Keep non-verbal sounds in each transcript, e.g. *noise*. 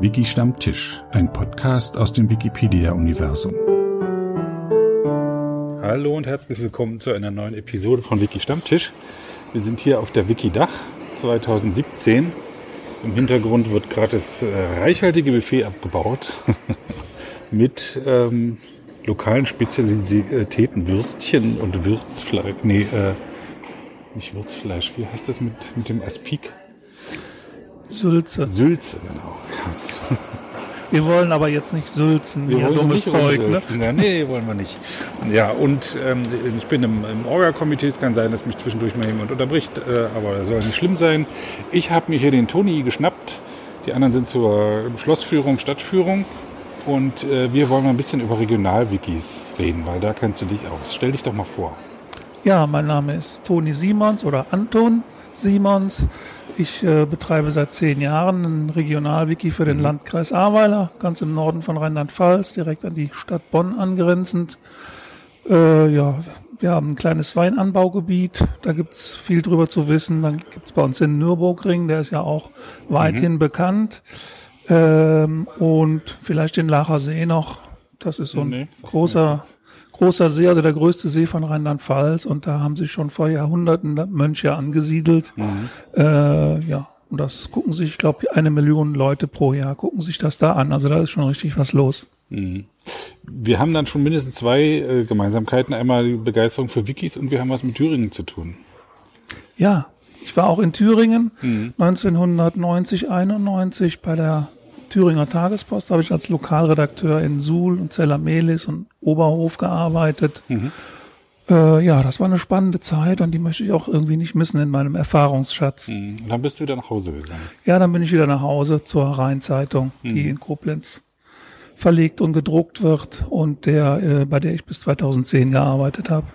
Wiki Stammtisch, ein Podcast aus dem Wikipedia-Universum. Hallo und herzlich willkommen zu einer neuen Episode von Wiki Stammtisch. Wir sind hier auf der Wikidach 2017. Im Hintergrund wird gerade das äh, reichhaltige Buffet abgebaut *laughs* mit ähm, lokalen Spezialitäten, Würstchen und Würzfleisch. Nee, äh, nicht Würzfleisch. Wie heißt das mit, mit dem Aspik? Sülze. Sülze, genau. *laughs* Wir wollen aber jetzt nicht sülzen, Wir wollen dummes nicht Zeug. Ne? Ja, nee, wollen wir nicht. Ja, und ähm, ich bin im, im Orga-Komitee. Es kann sein, dass mich zwischendurch mal jemand unterbricht, äh, aber das soll nicht schlimm sein. Ich habe mir hier den Toni geschnappt. Die anderen sind zur Schlossführung, Stadtführung. Und äh, wir wollen mal ein bisschen über Regionalwikis reden, weil da kennst du dich aus. Stell dich doch mal vor. Ja, mein Name ist Toni Simons oder Anton Simons. Ich äh, betreibe seit zehn Jahren ein Regionalwiki für den Landkreis Ahrweiler, ganz im Norden von Rheinland-Pfalz, direkt an die Stadt Bonn angrenzend. Äh, ja, wir haben ein kleines Weinanbaugebiet, da gibt's viel drüber zu wissen. Dann gibt's bei uns den Nürburgring, der ist ja auch weithin bekannt. Ähm, und vielleicht den Lacher See noch. Das ist so ein Nee, großer. Großer See, also der größte See von Rheinland-Pfalz. Und da haben sich schon vor Jahrhunderten Mönche angesiedelt. Äh, ja, und das gucken sich, ich glaube, eine Million Leute pro Jahr gucken sich das da an. Also da ist schon richtig was los. Wir haben dann schon mindestens zwei äh, Gemeinsamkeiten. Einmal die Begeisterung für Wikis und wir haben was mit Thüringen zu tun. Ja, ich war auch in Thüringen 1990, 91 bei der Thüringer Tagespost. Da habe ich als Lokalredakteur in Suhl und Zellermelis und Oberhof gearbeitet. Äh, ja, das war eine spannende Zeit und die möchte ich auch irgendwie nicht missen in meinem Erfahrungsschatz. Und dann bist du wieder nach Hause gegangen. Ja, dann bin ich wieder nach Hause zur Rheinzeitung, die in Koblenz verlegt und gedruckt wird und der, äh, bei der ich bis 2010 gearbeitet habe.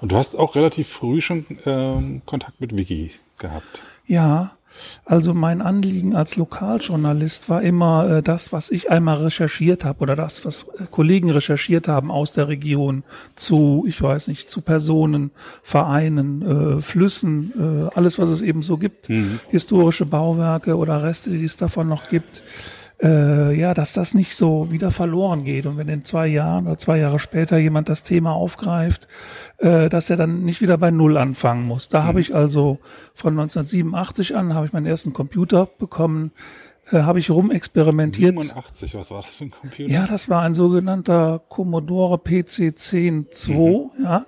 Und du hast auch relativ früh schon ähm, Kontakt mit Wiki gehabt. Ja, also mein Anliegen als Lokaljournalist war immer äh, das, was ich einmal recherchiert habe oder das, was äh, Kollegen recherchiert haben aus der Region zu, ich weiß nicht, zu Personen, Vereinen, äh, Flüssen, äh, alles, was es eben so gibt, historische Bauwerke oder Reste, die es davon noch gibt. Äh, ja, dass das nicht so wieder verloren geht. Und wenn in zwei Jahren oder zwei Jahre später jemand das Thema aufgreift, äh, dass er dann nicht wieder bei Null anfangen muss. Da habe ich also von 1987 an, habe ich meinen ersten Computer bekommen, äh, habe ich rumexperimentiert. 87, was war das für ein Computer? Ja, das war ein sogenannter Commodore PC 10.2, ja.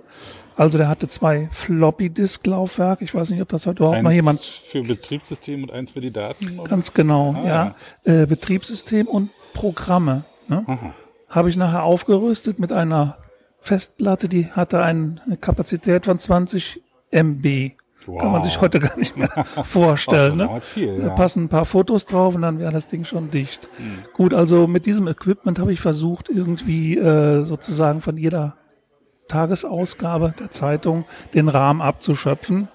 Also der hatte zwei Floppy-Disk-Laufwerke. Ich weiß nicht, ob das heute überhaupt eins mal jemand für Betriebssystem und eins für die Daten? oder? Ganz genau, Ah. ja. Äh, Betriebssystem und Programme. Ne? Habe ich nachher aufgerüstet mit einer Festplatte, die hatte eine Kapazität von 20 MB. Kann man sich heute *laughs* gar nicht mehr vorstellen. Ne? viel, Da ja. passen ein paar Fotos drauf und dann wäre das Ding schon dicht. Gut, also mit diesem Equipment habe ich versucht, irgendwie äh, sozusagen von jeder Tagesausgabe der Zeitung den Rahmen abzuschöpfen.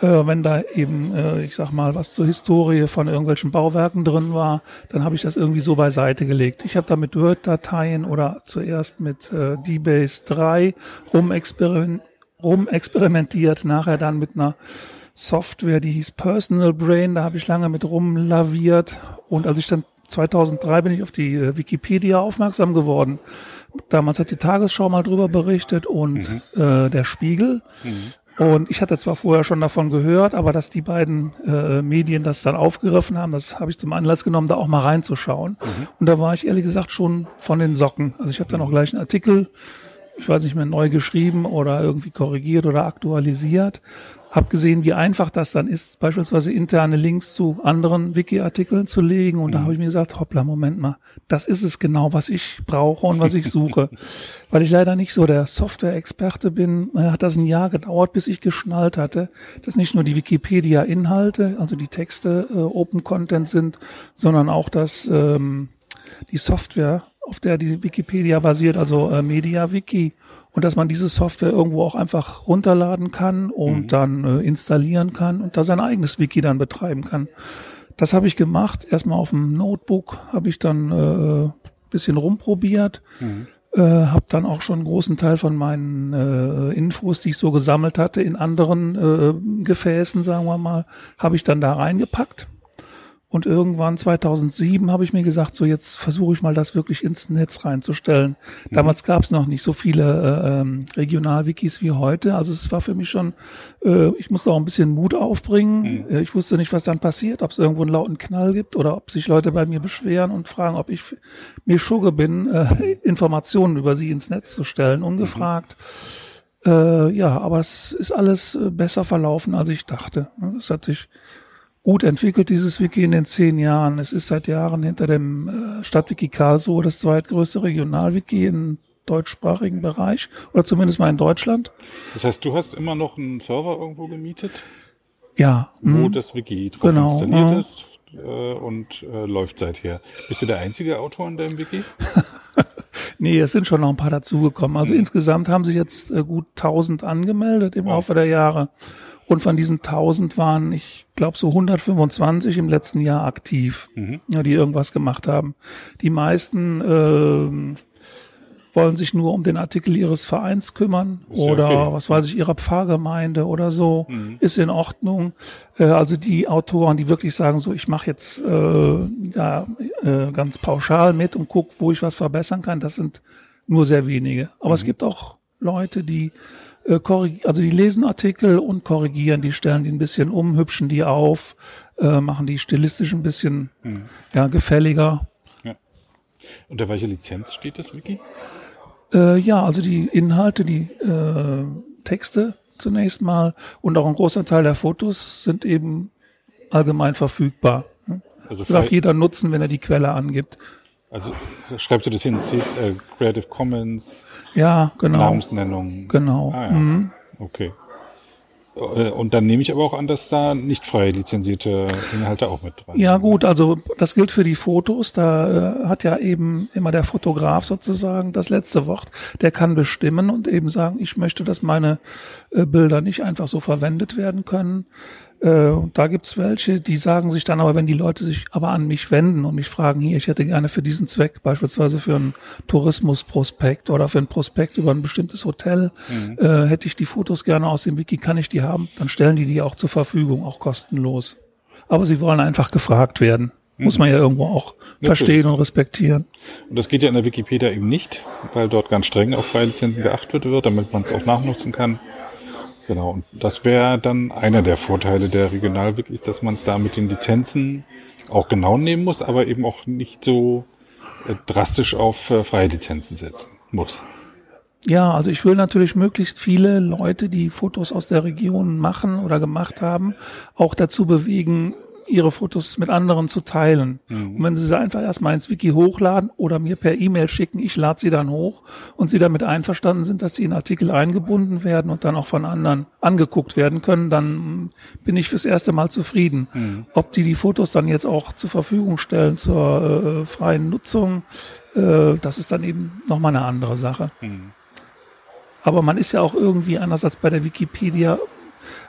Äh, wenn da eben, äh, ich sag mal, was zur Historie von irgendwelchen Bauwerken drin war, dann habe ich das irgendwie so beiseite gelegt. Ich habe da mit Word-Dateien oder zuerst mit äh, DBase 3 rumexperimentiert, rumexperimentiert, nachher dann mit einer Software, die hieß Personal Brain, da habe ich lange mit rumlaviert und als ich dann 2003 bin ich auf die äh, Wikipedia aufmerksam geworden. Damals hat die Tagesschau mal drüber berichtet und äh, der Spiegel. Und ich hatte zwar vorher schon davon gehört, aber dass die beiden äh, Medien das dann aufgegriffen haben, das habe ich zum Anlass genommen, da auch mal reinzuschauen. Und da war ich ehrlich gesagt schon von den Socken. Also ich habe dann auch gleich einen Artikel, ich weiß nicht mehr, neu geschrieben oder irgendwie korrigiert oder aktualisiert. Hab gesehen, wie einfach das dann ist, beispielsweise interne Links zu anderen Wiki-Artikeln zu legen. Und da habe ich mir gesagt, hoppla, Moment mal, das ist es genau, was ich brauche und was ich suche. *laughs* Weil ich leider nicht so der Software-Experte bin, äh, hat das ein Jahr gedauert, bis ich geschnallt hatte, dass nicht nur die Wikipedia-Inhalte, also die Texte äh, Open Content sind, sondern auch, dass ähm, die Software, auf der die Wikipedia basiert, also äh, MediaWiki, und dass man diese Software irgendwo auch einfach runterladen kann und dann äh, installieren kann und da sein eigenes Wiki dann betreiben kann. Das habe ich gemacht. Erstmal auf dem Notebook habe ich dann äh, bisschen rumprobiert. Äh, habe dann auch schon einen großen Teil von meinen äh, Infos, die ich so gesammelt hatte, in anderen äh, Gefäßen, sagen wir mal, habe ich dann da reingepackt. Und irgendwann 2007 habe ich mir gesagt, so jetzt versuche ich mal das wirklich ins Netz reinzustellen. Mhm. Damals gab es noch nicht so viele äh, ähm, Regionalwikis wie heute. Also es war für mich schon, äh, ich musste auch ein bisschen Mut aufbringen. Mhm. Äh, ich wusste nicht, was dann passiert, ob es irgendwo einen lauten Knall gibt oder ob sich Leute bei mir beschweren und fragen, ob ich mir schugge bin, äh, *laughs* Informationen über sie ins Netz zu stellen, ungefragt. Mhm. Äh, ja, aber es ist alles äh, besser verlaufen, als ich dachte. Es hat sich gut entwickelt, dieses Wiki in den zehn Jahren. Es ist seit Jahren hinter dem äh, Stadtwiki Karlsruhe das zweitgrößte Regionalwiki im deutschsprachigen Bereich oder zumindest mal in Deutschland. Das heißt, du hast immer noch einen Server irgendwo gemietet? Ja. Wo mh. das Wiki drauf genau, installiert mh. ist äh, und äh, läuft seither. Bist du der einzige Autor in deinem Wiki? *laughs* nee, es sind schon noch ein paar dazugekommen. Also mhm. insgesamt haben sich jetzt äh, gut 1000 angemeldet im wow. Laufe der Jahre. Und von diesen 1000 waren, ich glaube, so 125 im letzten Jahr aktiv, mhm. ja, die irgendwas gemacht haben. Die meisten äh, wollen sich nur um den Artikel ihres Vereins kümmern oder okay. was weiß ich, ihrer Pfarrgemeinde oder so, mhm. ist in Ordnung. Äh, also die Autoren, die wirklich sagen, so ich mache jetzt äh, da äh, ganz pauschal mit und guck, wo ich was verbessern kann, das sind nur sehr wenige. Aber mhm. es gibt auch Leute, die äh, also die lesen Artikel und korrigieren, die stellen die ein bisschen um, hübschen die auf, äh, machen die stilistisch ein bisschen mhm. ja, gefälliger. Ja. Unter welcher Lizenz steht das Wiki? Äh, ja, also die Inhalte, die äh, Texte zunächst mal und auch ein großer Teil der Fotos sind eben allgemein verfügbar. Also das darf jeder nutzen, wenn er die Quelle angibt. Also schreibst du das hin, äh, Creative Commons? Ja, genau. Namensnennung. Genau. Ah, ja. mhm. Okay. Äh, und dann nehme ich aber auch an, dass da nicht frei lizenzierte Inhalte auch mit dran sind. Ja gut, also das gilt für die Fotos. Da äh, hat ja eben immer der Fotograf sozusagen das letzte Wort. Der kann bestimmen und eben sagen, ich möchte, dass meine äh, Bilder nicht einfach so verwendet werden können. Äh, und da gibt's welche, die sagen sich dann aber, wenn die Leute sich aber an mich wenden und mich fragen, hier, ich hätte gerne für diesen Zweck, beispielsweise für einen Tourismusprospekt oder für ein Prospekt über ein bestimmtes Hotel, mhm. äh, hätte ich die Fotos gerne aus dem Wiki, kann ich die haben? Dann stellen die die auch zur Verfügung, auch kostenlos. Aber sie wollen einfach gefragt werden. Muss man ja irgendwo auch Natürlich. verstehen und respektieren. Und das geht ja in der Wikipedia eben nicht, weil dort ganz streng auf Freilizenzen geachtet wird, damit man es auch nachnutzen kann. Genau, und das wäre dann einer der Vorteile der Regionalwikis, dass man es da mit den Lizenzen auch genau nehmen muss, aber eben auch nicht so äh, drastisch auf äh, freie Lizenzen setzen muss. Ja, also ich will natürlich möglichst viele Leute, die Fotos aus der Region machen oder gemacht haben, auch dazu bewegen, ihre Fotos mit anderen zu teilen. Mhm. Und wenn sie sie einfach erstmal ins Wiki hochladen oder mir per E-Mail schicken, ich lade sie dann hoch und sie damit einverstanden sind, dass sie in Artikel eingebunden werden und dann auch von anderen angeguckt werden können, dann bin ich fürs erste Mal zufrieden. Mhm. Ob die die Fotos dann jetzt auch zur Verfügung stellen zur äh, freien Nutzung, äh, das ist dann eben nochmal eine andere Sache. Mhm. Aber man ist ja auch irgendwie anders als bei der Wikipedia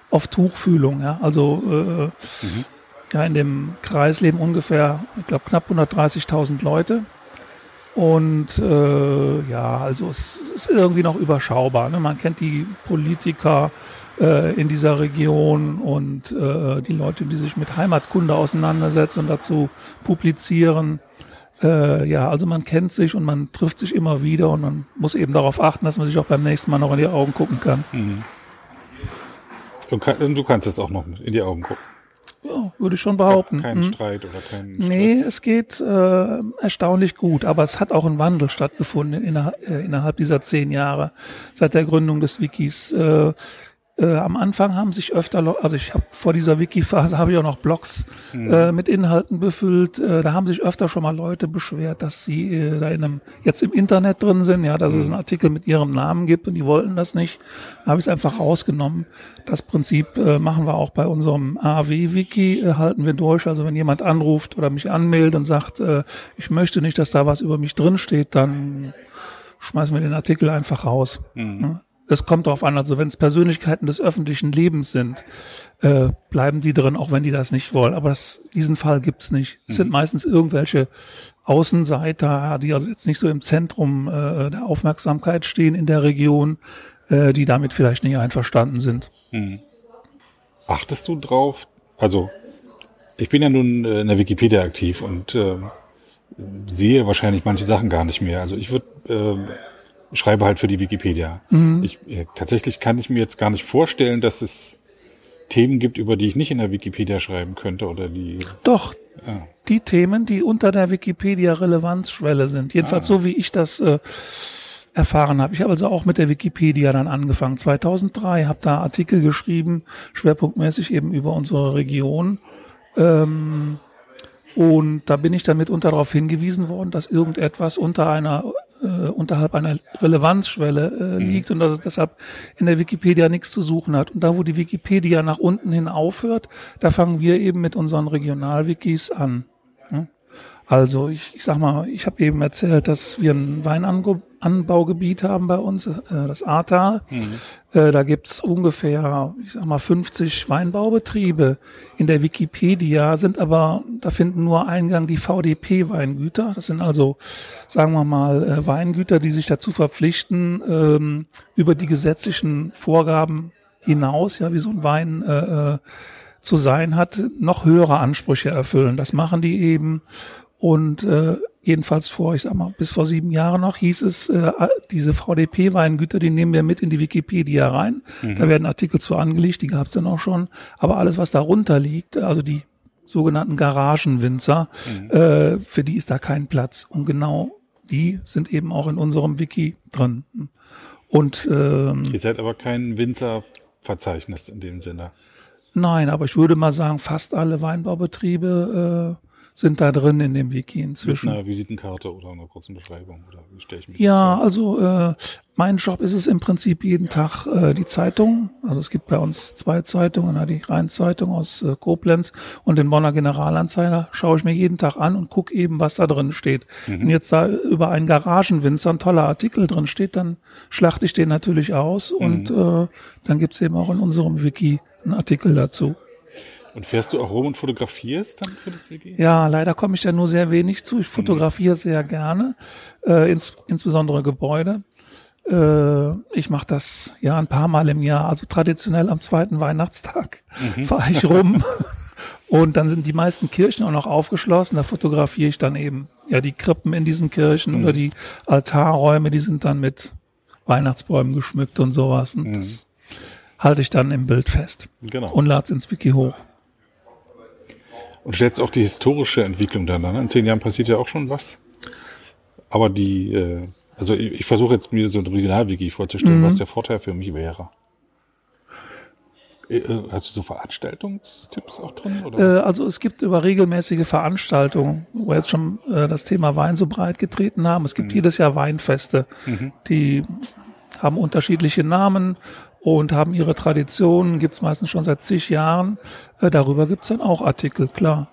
auf Tuchfühlung. Ja? Also äh, mhm ja, in dem Kreis leben ungefähr, ich glaube, knapp 130.000 Leute. Und äh, ja, also es ist irgendwie noch überschaubar. Ne? Man kennt die Politiker äh, in dieser Region und äh, die Leute, die sich mit Heimatkunde auseinandersetzen und dazu publizieren. Äh, ja, also man kennt sich und man trifft sich immer wieder und man muss eben darauf achten, dass man sich auch beim nächsten Mal noch in die Augen gucken kann. Mhm. Und du kannst es auch noch in die Augen gucken. Ja, würde ich schon behaupten. Kein hm. Streit oder kein Stress. Nee, es geht äh, erstaunlich gut, aber es hat auch ein Wandel stattgefunden innerhalb, äh, innerhalb dieser zehn Jahre seit der Gründung des Wikis. Äh, äh, am Anfang haben sich öfter, also ich habe vor dieser Wiki-Phase habe ich auch noch Blogs mhm. äh, mit Inhalten befüllt. Äh, da haben sich öfter schon mal Leute beschwert, dass sie äh, da in einem jetzt im Internet drin sind, ja, dass mhm. es einen Artikel mit ihrem Namen gibt und die wollten das nicht. Da habe ich es einfach rausgenommen. Das Prinzip äh, machen wir auch bei unserem AW-Wiki, äh, halten wir durch. Also wenn jemand anruft oder mich anmeldet und sagt, ich möchte nicht, dass da was über mich drin steht, dann schmeißen wir den Artikel einfach raus. Mhm es kommt darauf an, also wenn es Persönlichkeiten des öffentlichen Lebens sind, äh, bleiben die drin, auch wenn die das nicht wollen. Aber das, diesen Fall gibt's nicht. Es mhm. sind meistens irgendwelche Außenseiter, die also jetzt nicht so im Zentrum äh, der Aufmerksamkeit stehen in der Region, äh, die damit vielleicht nicht einverstanden sind. Mhm. Achtest du drauf? Also Ich bin ja nun äh, in der Wikipedia aktiv und äh, sehe wahrscheinlich manche Sachen gar nicht mehr. Also ich würde äh, schreibe halt für die Wikipedia. Mhm. Ich, äh, tatsächlich kann ich mir jetzt gar nicht vorstellen, dass es Themen gibt, über die ich nicht in der Wikipedia schreiben könnte oder die. Doch, Ja. die Themen, die unter der Wikipedia-Relevanzschwelle sind. Jedenfalls so, wie ich das äh, erfahren habe. Ich habe also auch mit der Wikipedia dann angefangen. 2003 habe da Artikel geschrieben, schwerpunktmäßig eben über unsere Region. Ähm, und da bin ich dann mitunter darauf hingewiesen worden, dass irgendetwas unter einer äh, unterhalb einer Relevanzschwelle äh, liegt und dass es deshalb in der Wikipedia nichts zu suchen hat. Und da, wo die Wikipedia nach unten hin aufhört, da fangen wir eben mit unseren Regionalwikis an. Also ich, ich sag mal, ich habe eben erzählt, dass wir ein Weinanbaugebiet haben bei uns, äh, das Ahrtal. Äh, da gibt's ungefähr, ich sag mal, 50 Weinbaubetriebe. In der Wikipedia sind aber, da finden nur Eingang die VDP-Weingüter. Das sind also, sagen wir mal, äh, Weingüter, die sich dazu verpflichten, ähm, über die gesetzlichen Vorgaben hinaus, ja, wie so ein Wein äh, äh, zu sein hat, noch höhere Ansprüche erfüllen. Das machen die eben. Und äh, jedenfalls vor, ich sag mal, bis vor sieben Jahren noch hieß es, äh, diese VDP-Weingüter, die nehmen wir mit in die Wikipedia rein. Da werden Artikel zu angelegt, die gab es dann auch schon. Aber alles, was darunter liegt, also die sogenannten Garagenwinzer, äh, für die ist da kein Platz. Und genau die sind eben auch in unserem Wiki drin. Und ähm, Ihr seid aber kein Winzerverzeichnis in dem Sinne. Nein, aber ich würde mal sagen, fast alle Weinbaubetriebe äh, sind da drin in dem Wiki Mit inzwischen. einer Visitenkarte oder einer kurzen Beschreibung oder wie stelle ich mir Ja, also äh, mein Job ist es im Prinzip jeden Tag äh, die Zeitung. Also es gibt bei uns zwei Zeitungen, die Rheinzeitung aus äh, Koblenz und den Bonner Generalanzeiger. Schaue ich mir jeden Tag an und gucke eben, was da drin steht. Wenn jetzt da über einen Garagenwinzer ein toller Artikel drin steht, dann schlachte ich den natürlich aus und äh, dann gibt's eben auch in unserem Wiki einen Artikel dazu. Und fährst du auch rum und fotografierst dann für das Wiki? Ja, leider komme ich da nur sehr wenig zu. Ich fotografiere sehr gerne, äh, ins, insbesondere Gebäude. Äh, ich mache das ja ein paar Mal im Jahr, also traditionell am zweiten Weihnachtstag *laughs* fahre ich rum. Und dann sind die meisten Kirchen auch noch aufgeschlossen. Da fotografiere ich dann eben ja die Krippen in diesen Kirchen oder die Altarräume, die sind dann mit Weihnachtsbäumen geschmückt und sowas. Und das halte ich dann im Bild fest Genau. und lade es ins Wiki hoch. Und stellst auch die historische Entwicklung dann an. In zehn Jahren passiert ja auch schon was. Aber die, äh, also ich, ich versuche jetzt mir so ein Regionalwiki vorzustellen, was der Vorteil für mich wäre. Äh, äh, Hast du so Veranstaltungstipps auch drin? Äh, also es gibt über regelmäßige Veranstaltungen, wo wir jetzt schon äh, das Thema Wein so breit getreten haben. Es gibt jedes Jahr Weinfeste, die haben unterschiedliche Namen und haben ihre Traditionen, gibt's meistens schon seit zig Jahren. Äh, darüber gibt's dann auch Artikel, klar.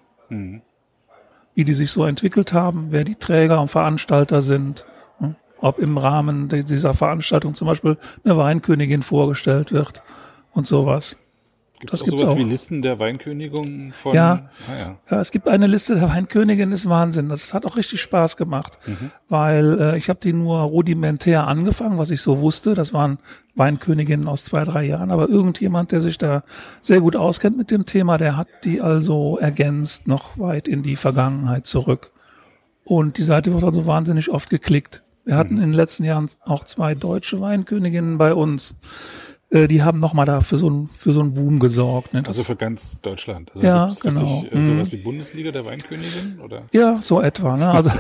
Wie die sich so entwickelt haben, wer die Träger und Veranstalter sind. hm, Ob im Rahmen dieser Veranstaltung zum Beispiel eine Weinkönigin vorgestellt wird und sowas. Gibt es sowas auch. wie Listen der Weinkönigungen von? Ja. Ah, ja. Ja, es gibt eine Liste der Weinkönigin, ist Wahnsinn. Das hat auch richtig Spaß gemacht, weil äh, ich habe die nur rudimentär angefangen, was ich so wusste. Das waren Weinköniginnen aus zwei, drei Jahren. Aber irgendjemand, der sich da sehr gut auskennt mit dem Thema, der hat die also ergänzt noch weit in die Vergangenheit zurück. Und die Seite wird also wahnsinnig oft geklickt. Wir hatten in den letzten Jahren auch zwei deutsche Weinköniginnen bei uns. Äh, die haben nochmal da für so einen für so einen Boom gesorgt. Ne? Das Also für ganz Deutschland. Also Ja, genau. Richtig, äh, sowas wie Bundesliga der Weinkönigin? Oder? Ja, so etwa. Ne? Also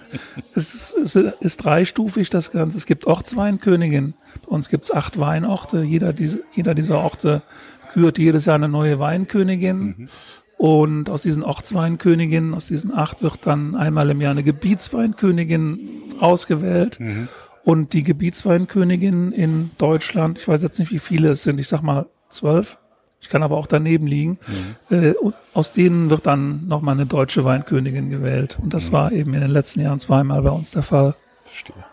*laughs* es, ist, es ist dreistufig das Ganze. Es gibt Ortsweinköniginnen. Bei uns gibt's acht Weinorte. Jeder, diese, jeder dieser Orte kürt jedes Jahr eine neue Weinkönigin. Und aus diesen Ortsweinköniginnen, aus diesen acht, wird dann einmal im Jahr eine Gebietsweinkönigin ausgewählt. Und die Gebietsweinkönigin in Deutschland, ich weiß jetzt nicht, wie viele es sind, ich sag mal zwölf. Ich kann aber auch daneben liegen. Äh, und aus denen wird dann nochmal eine deutsche Weinkönigin gewählt. Und das war eben in den letzten Jahren zweimal bei uns der Fall. Verstehe.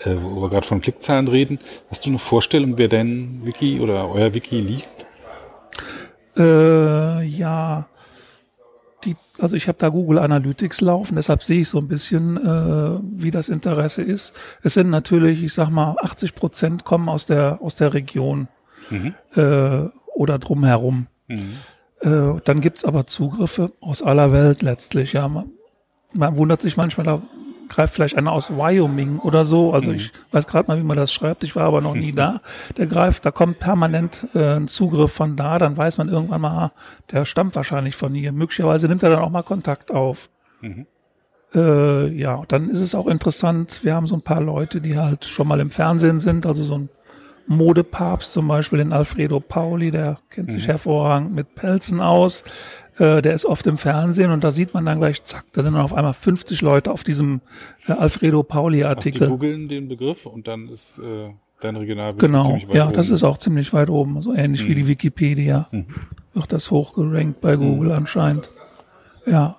Äh, wo wir gerade von Klickzahlen reden, hast du eine Vorstellung, wer dein Wiki oder euer Wiki liest? Äh, ja, also ich habe da Google Analytics laufen, deshalb sehe ich so ein bisschen, äh, wie das Interesse ist. Es sind natürlich, ich sag mal, 80 Prozent kommen aus der aus der Region äh, oder drumherum. Äh, dann gibt's aber Zugriffe aus aller Welt letztlich. Ja, man, man wundert sich manchmal, da greift vielleicht einer aus Wyoming oder so. Also Mhm. ich weiß gerade mal, wie man das schreibt. Ich war aber noch nie *laughs* da. Der greift, da kommt permanent äh, ein Zugriff von da. Dann weiß man irgendwann mal, ah, der stammt wahrscheinlich von hier. Möglicherweise nimmt er dann auch mal Kontakt auf. Äh, ja, dann ist es auch interessant. Wir haben so ein paar Leute, die halt schon mal im Fernsehen sind. Also so ein Modepapst zum Beispiel, den Alfredo Pauli, der kennt sich hervorragend mit Pelzen aus. Äh, der ist oft im Fernsehen und da sieht man dann gleich, zack, da sind dann auf einmal 50 Leute auf diesem äh, Alfredo Ach, die Pauli-Artikel. googeln den Begriff und dann ist äh, dein Regional Genau, ziemlich weit ja, oben. Mhm. das ist auch ziemlich weit oben, so ähnlich wie die Wikipedia. Wird das hochgerankt bei Google anscheinend. Ja,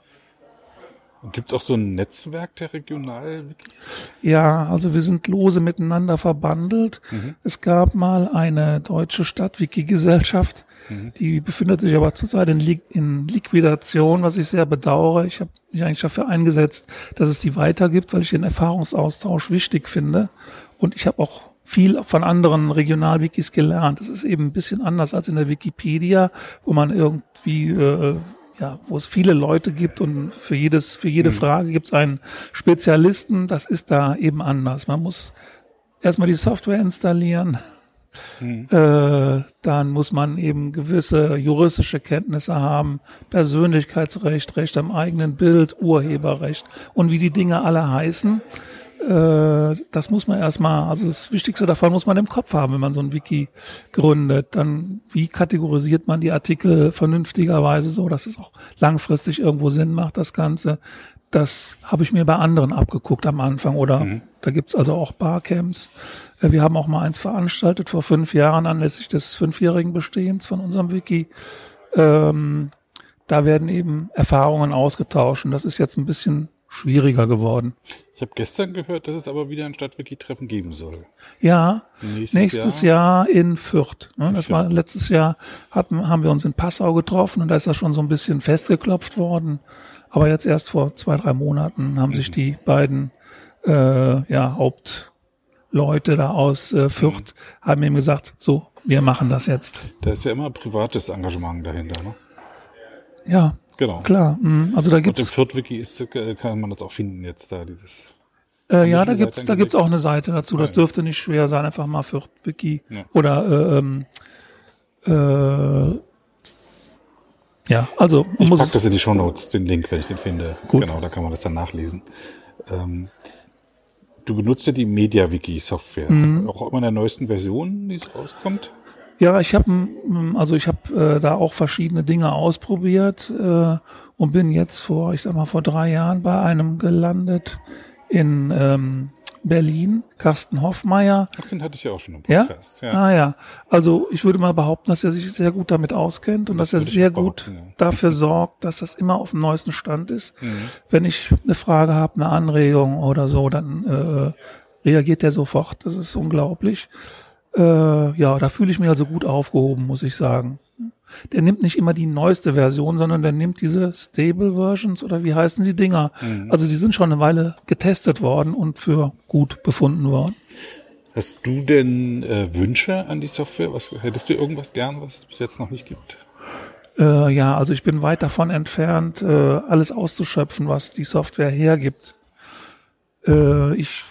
Gibt es auch so ein Netzwerk der Regional-Wikis? Ja, also wir sind lose miteinander verbandelt. Mhm. Es gab mal eine deutsche Stadtwiki-Gesellschaft, Mhm. die befindet sich aber zurzeit in, Li in Liquidation, was ich sehr bedauere. Ich habe mich eigentlich dafür eingesetzt, dass es die weitergibt, weil ich den Erfahrungsaustausch wichtig finde. Und ich habe auch viel von anderen Regionalwikis gelernt. Es ist eben ein bisschen anders als in der Wikipedia, wo man irgendwie äh, ja, wo es viele Leute gibt und für jedes, für jede Frage gibt es einen Spezialisten. Das ist da eben anders. Man muss erstmal die Software installieren. Äh, dann muss man eben gewisse juristische Kenntnisse haben, Persönlichkeitsrecht, Recht am eigenen Bild, Urheberrecht und wie die Dinge alle heißen. Äh, das muss man erstmal, also das Wichtigste davon muss man im Kopf haben, wenn man so ein Wiki gründet. Dann, wie kategorisiert man die Artikel vernünftigerweise so, dass es auch langfristig irgendwo Sinn macht, das Ganze. Das habe ich mir bei anderen abgeguckt am Anfang oder da gibt's also auch Barcamps. Äh, Wir haben auch mal eins veranstaltet vor fünf Jahren anlässlich des fünfjährigen Bestehens von unserem Wiki. Ähm, da werden eben Erfahrungen ausgetauscht und das ist jetzt ein bisschen schwieriger geworden. Ich habe gestern gehört, dass es aber wieder ein Stadtwiki-Treffen geben soll. Ja, Nächstes nächstes Jahr, in Fürth. Ne, das war letztes Jahr hatten, haben wir uns in Passau getroffen und da ist das schon so ein bisschen festgeklopft worden. Aber jetzt erst vor zwei, drei Monaten haben sich die beiden äh, ja, Hauptleute da aus äh, Fürth haben ihm gesagt, so, wir machen das jetzt. Da ist ja immer privates Engagement dahinter. Ne? Ja, Genau. klar. mm, Also da Und im Fürth-Wiki ist, äh, kann man das auch finden jetzt da, dieses. Äh, ja, da Seite gibt's, da gibt's auch eine Seite dazu. Das ja. dürfte nicht schwer sein. Einfach mal für Wiki Ja. oder äh, ähm, äh, ja, also Ich muss pack das in die Shownotes, den Link, wenn ich den finde. Gut. Genau, da kann man das dann nachlesen. Ähm, du benutzt ja die MediaWiki-Software. Mhm. Auch immer in der neuesten Version, die es rauskommt. Ja, ich habe also ich habe äh, da auch verschiedene Dinge ausprobiert äh, und bin jetzt vor, ich sag mal vor drei Jahren bei einem gelandet in ähm, Berlin, Carsten Hoffmeier. Ach, den hatte ich ja auch schon im Ja? Podcast. Ja. Ah ja, also ich würde mal behaupten, dass er sich sehr gut damit auskennt und Das dass er sehr gut ja. dafür sorgt, dass das immer auf dem neuesten Stand ist. Mhm. Wenn ich eine Frage habe, eine Anregung oder so, dann äh, reagiert er sofort. Das ist unglaublich. Äh, ja, da fühle ich mich also gut aufgehoben, muss ich sagen. Der nimmt nicht immer die neueste Version, sondern der nimmt diese Stable Versions oder wie heißen die Dinger? Mhm. Also die sind schon eine Weile getestet worden und für gut befunden worden. Hast du denn äh, Wünsche an die Software? Was, hättest du irgendwas gern, was es bis jetzt noch nicht gibt? Äh, ja, also ich bin weit davon entfernt, äh, alles auszuschöpfen, was die Software hergibt. Äh, ich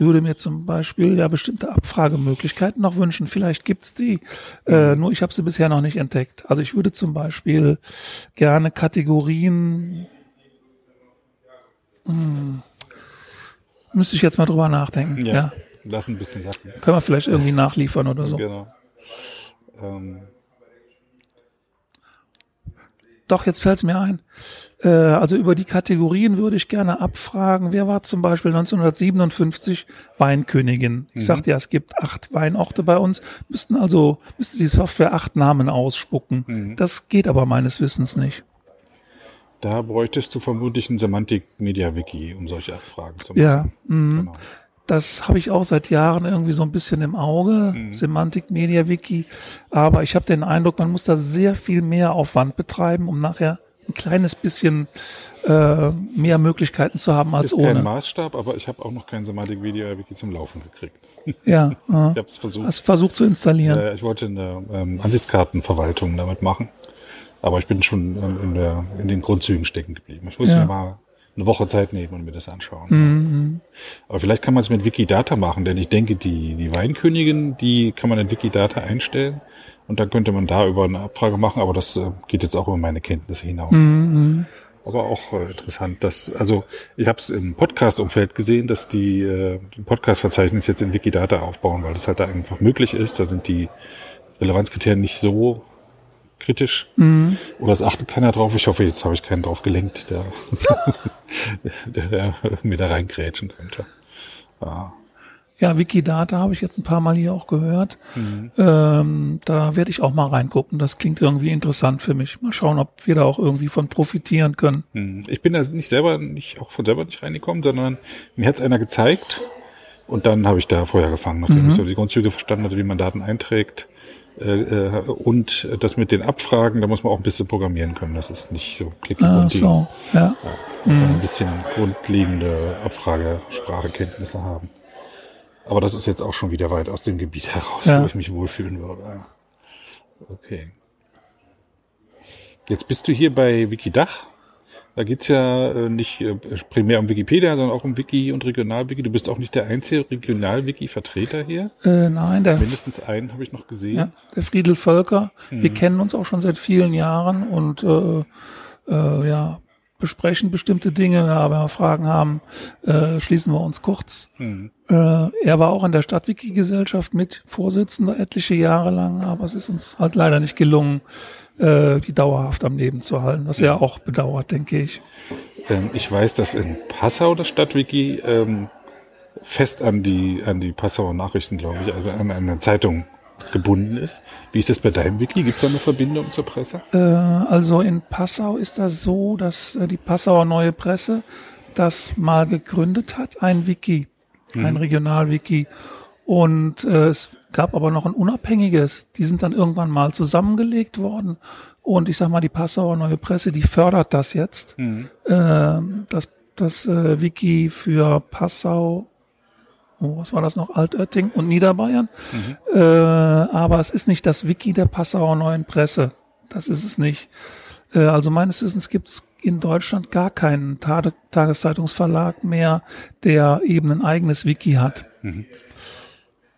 würde mir zum Beispiel ja bestimmte Abfragemöglichkeiten noch wünschen. Vielleicht gibt's die, äh, nur ich habe sie bisher noch nicht entdeckt. Also ich würde zum Beispiel gerne Kategorien. Hm, müsste ich jetzt mal drüber nachdenken. Ja. Lass ein bisschen sacken. Können wir vielleicht irgendwie nachliefern oder so. Genau. Ähm, Doch, jetzt fällt es mir ein. Äh, also über die Kategorien würde ich gerne abfragen. Wer war zum Beispiel 1957 Weinkönigin? Ich sagte ja, es gibt acht Weinorte bei uns. Müssten also, müsste die Software acht Namen ausspucken. Das geht aber meines Wissens nicht. da bräuchtest du vermutlich ein Semantik-Media-Wiki, um solche Abfragen zu machen. Ja, mhm. Genau. Das habe ich auch seit Jahren irgendwie so ein bisschen im Auge, Semantik Media Wiki. Aber ich habe den Eindruck, man muss da sehr viel mehr Aufwand betreiben, um nachher ein kleines bisschen äh, mehr Möglichkeiten zu haben als ist kein ohne. Maßstab, aber ich habe auch noch kein Semantik-Media-Wiki zum Laufen gekriegt. Ja, *laughs* Ich habe es versucht. hast versucht zu installieren. Äh, ich wollte eine ähm, Ansichtskartenverwaltung damit machen. Aber ich bin schon ähm, in, der, in den Grundzügen stecken geblieben. Ich muss Ja. mir mal eine Woche Zeit nehmen und mir das anschauen. Mhm. Aber vielleicht kann man es mit Wikidata machen, denn ich denke, die, die Weinkönigin, die kann man in Wikidata einstellen. Und dann könnte man da über eine Abfrage machen, aber das äh, geht jetzt auch über meine Kenntnisse hinaus. Mhm. Aber auch äh, interessant, dass, also ich habe es im Podcast-Umfeld gesehen, dass die äh, Podcast-Verzeichnis jetzt in Wikidata aufbauen, weil das halt da einfach möglich ist. Da sind die Relevanzkriterien nicht so kritisch. Mhm. Oder es achtet keiner drauf. Ich hoffe, jetzt habe ich keinen drauf gelenkt, der, *laughs* der, der mir da reingrätschen könnte. Ja. Ja, Wikidata habe ich jetzt ein paar Mal hier auch gehört. Mhm. Ähm, da werde ich auch mal reingucken. Das klingt irgendwie interessant für mich. Mal schauen, ob wir da auch irgendwie von profitieren können. Hm. Ich bin da nicht selber, nicht auch von selber nicht reingekommen, sondern mir hat es einer gezeigt und dann habe ich da vorher gefangen, nachdem ich so die Grundzüge verstanden hatte, wie man Daten einträgt. Äh, äh, und das mit den Abfragen, da muss man auch ein bisschen programmieren können. Das ist nicht so klick Ah, und so, ja. Also ein bisschen grundlegende Abfragesprachekenntnisse haben. Aber das ist jetzt auch schon wieder weit aus dem Gebiet heraus, Ja. wo ich mich wohlfühlen würde. Ja. Okay. Jetzt bist du hier bei Wikidach. Da geht's ja äh, nicht äh, primär um Wikipedia, sondern auch um Wiki und Regionalwiki. Du bist auch nicht der einzige Regionalwiki-Vertreter hier. Äh, nein, der, Mindestens einen habe ich noch gesehen. ja, der Friedel Völker. Mhm. Wir kennen uns auch schon seit vielen Jahren und äh, äh, ja, besprechen bestimmte Dinge. Ja, wenn wir Fragen haben, äh, schließen wir uns kurz. Mhm. Äh, er war auch in der Stadtwiki-Gesellschaft mit Vorsitzender etliche Jahre lang, aber es ist uns halt leider nicht gelungen, äh, die dauerhaft am Leben zu halten, was er auch bedauert, denke ich. Ähm, ich weiß, dass in Passau das Stadtwiki ähm, fest an die, an die Passauer Nachrichten, glaube ich, also an eine Zeitung gebunden ist. Wie ist das bei deinem Wiki? Gibt es da eine Verbindung zur Presse? Äh, also in Passau ist das so, dass äh, die Passauer Neue Presse das mal gegründet hat, ein Wiki, ein Regionalwiki. Und äh, es gab aber noch ein unabhängiges, die sind dann irgendwann mal zusammengelegt worden. Und ich sag mal, die Passauer Neue Presse, die fördert das jetzt. Ähm, das das äh, Wiki für Passau, oh, was war das noch, Altötting und Niederbayern. Äh, aber es ist nicht das Wiki der Passauer Neuen Presse. Das ist es nicht. Äh, also meines Wissens gibt es in Deutschland gar keinen Tag Tageszeitungsverlag mehr, der eben ein eigenes Wiki hat.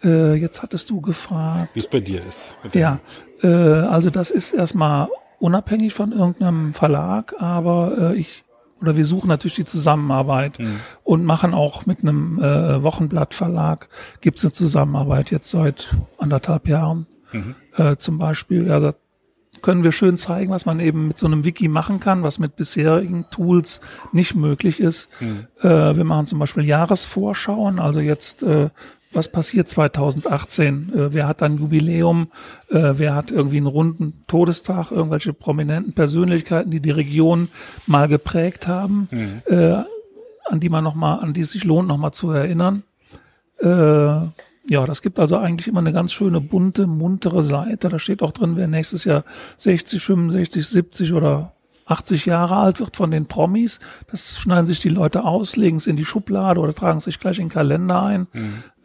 Äh, jetzt hattest du gefragt. Wie es bei dir ist? Ja, äh, also das ist erstmal unabhängig von irgendeinem Verlag, aber äh, ich oder wir suchen natürlich die Zusammenarbeit und machen auch mit einem äh, Wochenblattverlag gibt es eine Zusammenarbeit jetzt seit anderthalb Jahren äh, zum Beispiel. Ja, da können wir schön zeigen, was man eben mit so einem Wiki machen kann, was mit bisherigen Tools nicht möglich ist. Äh, wir machen zum Beispiel Jahresvorschauen, also jetzt äh, was passiert 2018? Äh, wer hat ein Jubiläum? Äh, wer hat irgendwie einen runden Todestag? Irgendwelche prominenten Persönlichkeiten, die die Region mal geprägt haben, äh, an die man noch mal, an die es sich lohnt, noch mal zu erinnern. Äh, ja, das gibt also eigentlich immer eine ganz schöne bunte, muntere Seite. Da steht auch drin, wer nächstes Jahr 60, 65, 70 oder 80 Jahre alt wird von den Promis. Das schneiden sich die Leute aus, legen es in die Schublade oder tragen es sich gleich in den Kalender ein.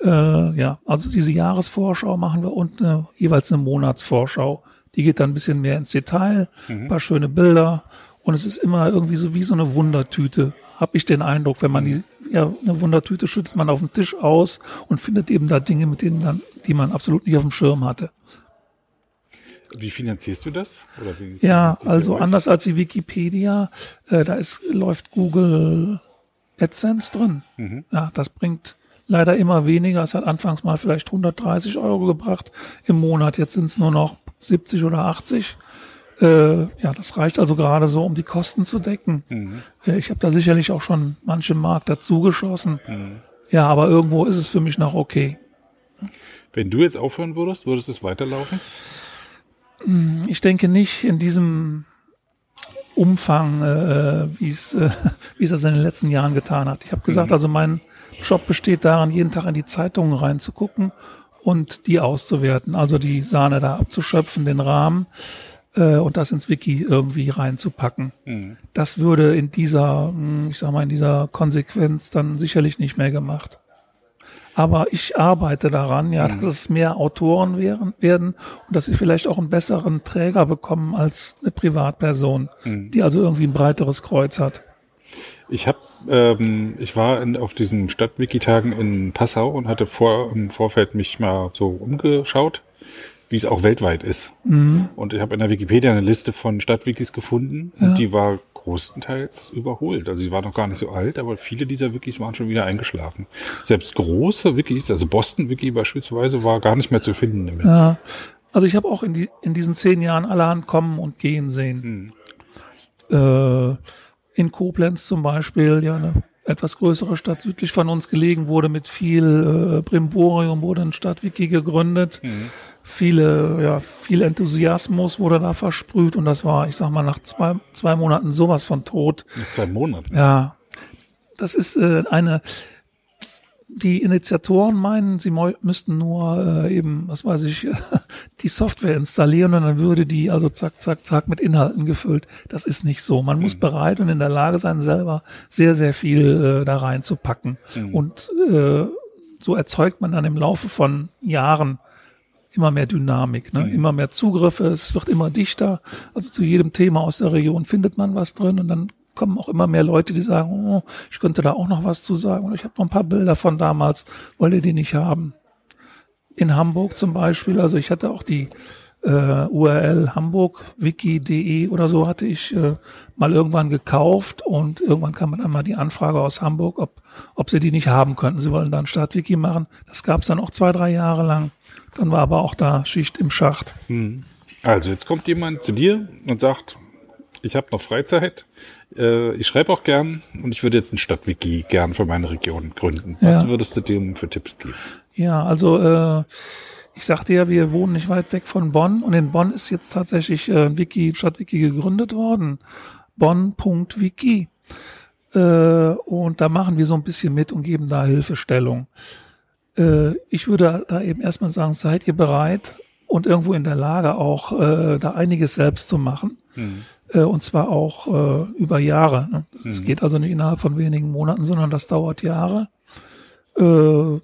Äh, ja, also diese Jahresvorschau machen wir und eine, jeweils eine Monatsvorschau. Die geht dann ein bisschen mehr ins Detail, ein paar schöne Bilder und es ist immer irgendwie so wie so eine Wundertüte. Hab ich den Eindruck, wenn man die, ja, eine Wundertüte schüttet man auf den Tisch aus und findet eben da Dinge, mit denen dann, die man absolut nicht auf dem Schirm hatte. Wie finanzierst du das? Wie Ja, also anders als die Wikipedia, äh, da ist, läuft Google AdSense drin. Ja, das bringt leider immer weniger. Es hat anfangs mal vielleicht 130 Euro gebracht im Monat. Jetzt sind es nur noch 70 oder 80. Äh, ja, das reicht also gerade so, um die Kosten zu decken. Äh, ich habe da sicherlich auch schon manche Mark dazu geschossen. Ja, aber irgendwo ist es für mich noch okay. Wenn du jetzt aufhören würdest, würdest es weiterlaufen? Ich denke nicht in diesem Umfang, äh, wie es äh, *laughs* wie es das in den letzten Jahren getan hat. Ich habe gesagt, also mein Job besteht darin, jeden Tag in die Zeitungen reinzugucken und die auszuwerten, also die Sahne da abzuschöpfen, den Rahmen äh, und das ins Wiki irgendwie reinzupacken. Das würde in dieser, mh, ich sag mal, in dieser Konsequenz dann sicherlich nicht mehr gemacht. Aber ich arbeite daran, ja, dass es mehr Autoren wären, werden und dass wir vielleicht auch einen besseren Träger bekommen als eine Privatperson, die also irgendwie ein breiteres Kreuz hat. Ich habe, ähm, ich war in, auf diesen Stadtwiki-Tagen in Passau und hatte vor im Vorfeld mich mal so umgeschaut, wie es auch weltweit ist. Und ich habe in der Wikipedia eine Liste von Stadtwikis gefunden und die war großenteils überholt. Also sie war noch gar nicht so alt, aber viele dieser Wikis waren schon wieder eingeschlafen. Selbst große Wikis, also Boston Wiki beispielsweise, war gar nicht mehr zu finden im Netz. Ja. Also ich habe auch in, die, in diesen zehn Jahren allerhand kommen und gehen sehen. Äh, in Koblenz zum Beispiel, ja, eine etwas größere Stadt südlich von uns gelegen, wurde mit viel äh, Brimborium, wurde ein Stadtwiki gegründet. Viele, ja, viel Enthusiasmus wurde da versprüht und das war, ich sag mal, nach zwei, zwei Monaten sowas von tot. Nach zwei Monaten. Ja, das ist äh, eine. Die Initiatoren meinen, sie müssten nur äh, eben, was weiß ich, *laughs* die Software installieren und dann würde die also zack, zack, zack mit Inhalten gefüllt. Das ist nicht so. Man muss bereit und in der Lage sein, selber sehr, sehr viel äh, da reinzupacken. Und äh, so erzeugt man dann im Laufe von Jahren immer mehr Dynamik, ne? immer mehr Zugriffe, es wird immer dichter. Also zu jedem Thema aus der Region findet man was drin und dann kommen auch immer mehr Leute, die sagen, oh, ich könnte da auch noch was zu sagen. Und ich habe noch ein paar Bilder von damals, wollt ihr die nicht haben? In Hamburg zum Beispiel, also ich hatte auch die äh, URL hamburgwiki.de oder so hatte ich äh, mal irgendwann gekauft und irgendwann kam dann mal die Anfrage aus Hamburg, ob, ob sie die nicht haben könnten. Sie wollen da ein Stadtwiki machen. Das gab es dann auch zwei, drei Jahre lang. Dann war aber auch da Schicht im Schacht. Also jetzt kommt jemand zu dir und sagt, ich habe noch Freizeit, äh, ich schreibe auch gern und ich würde jetzt ein Stadtwiki gern für meine Region gründen. Was Ja. würdest du dem für Tipps geben? Ja, also äh, ich sagte ja, wir wohnen nicht weit weg von Bonn und in Bonn ist jetzt tatsächlich äh, ein Wiki, Stadtwiki gegründet worden. Bonn.wiki. Äh, und da machen wir so ein bisschen mit und geben da Hilfestellung. Äh, ich würde da eben erstmal sagen, seid ihr bereit und irgendwo in der Lage auch äh, da einiges selbst zu machen. Äh, und zwar auch äh, über Jahre. Ne? Es geht also nicht innerhalb von wenigen Monaten, sondern das dauert Jahre. Äh,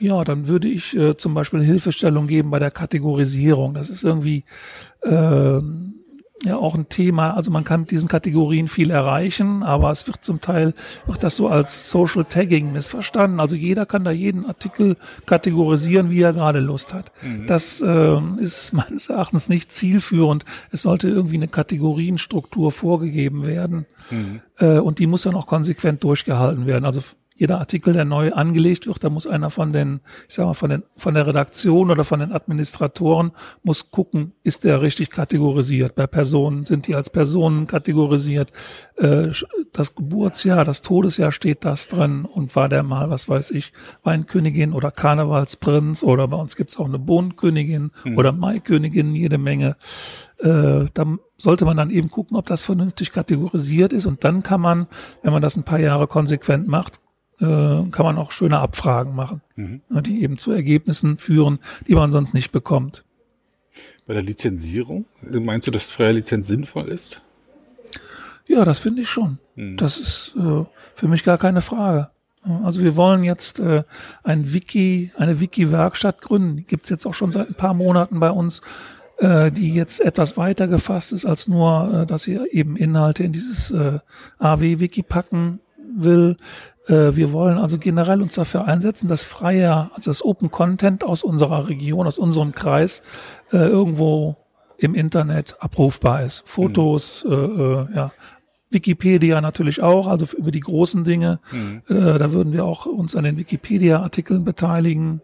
ja, dann würde ich äh, zum Beispiel Hilfestellung geben bei der Kategorisierung. Das ist irgendwie ähm, ja auch ein Thema. Also man kann mit diesen Kategorien viel erreichen, aber es wird zum Teil wird das so als Social Tagging missverstanden. Also jeder kann da jeden Artikel kategorisieren, wie er gerade Lust hat. Das ähm, ist *laughs* meines Erachtens nicht zielführend. Es sollte irgendwie eine Kategorienstruktur vorgegeben werden äh, und die muss dann auch konsequent durchgehalten werden. Also jeder Artikel, der neu angelegt wird, da muss einer von den, ich sag mal, von den, von der Redaktion oder von den Administratoren muss gucken, ist der richtig kategorisiert? Bei Personen sind die als Personen kategorisiert? Äh, das Geburtsjahr, das Todesjahr steht das drin und war der mal, was weiß ich, Weinkönigin oder Karnevalsprinz oder bei uns gibt's auch eine Bohnenkönigin oder Maikönigin, jede Menge. Äh, da sollte man dann eben gucken, ob das vernünftig kategorisiert ist und dann kann man, wenn man das ein paar Jahre konsequent macht, äh, kann man auch schöne Abfragen machen, ne, die eben zu Ergebnissen führen, die man sonst nicht bekommt. Bei der Lizenzierung, meinst du, dass freie Lizenz sinnvoll ist? Ja, das finde ich schon. Das ist äh, für mich gar keine Frage. Also wir wollen jetzt äh, ein Wiki, eine Wiki-Werkstatt gründen. Die gibt's jetzt auch schon seit ein paar Monaten bei uns, äh, die jetzt etwas weiter gefasst ist als nur, äh, dass sie eben Inhalte in dieses äh, AW-Wiki packen will. Äh, wir wollen also generell uns dafür einsetzen, dass freier, also das Open Content aus unserer Region, aus unserem Kreis äh, irgendwo im Internet abrufbar ist. Fotos, äh, äh, ja, Wikipedia natürlich auch, also über die großen Dinge. Äh, da würden wir auch uns an den Wikipedia-Artikeln beteiligen.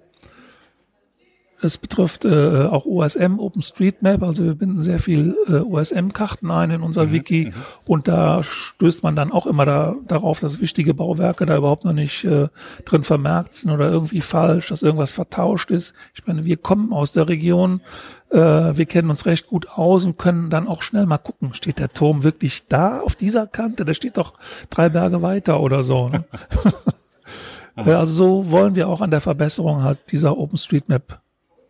Es betrifft äh, auch OSM, OpenStreetMap, also wir binden sehr viel äh, OSM-Karten ein in unser Wiki und da stößt man dann auch immer da, darauf, dass wichtige Bauwerke da überhaupt noch nicht äh, drin vermerkt sind oder irgendwie falsch, dass irgendwas vertauscht ist. Ich meine, wir kommen aus der Region, äh, wir kennen uns recht gut aus und können dann auch schnell mal gucken, steht der Turm wirklich da auf dieser Kante? Der steht doch drei Berge weiter oder so. Ne? *laughs* *laughs* Also so wollen wir auch an der Verbesserung halt dieser OpenStreetMap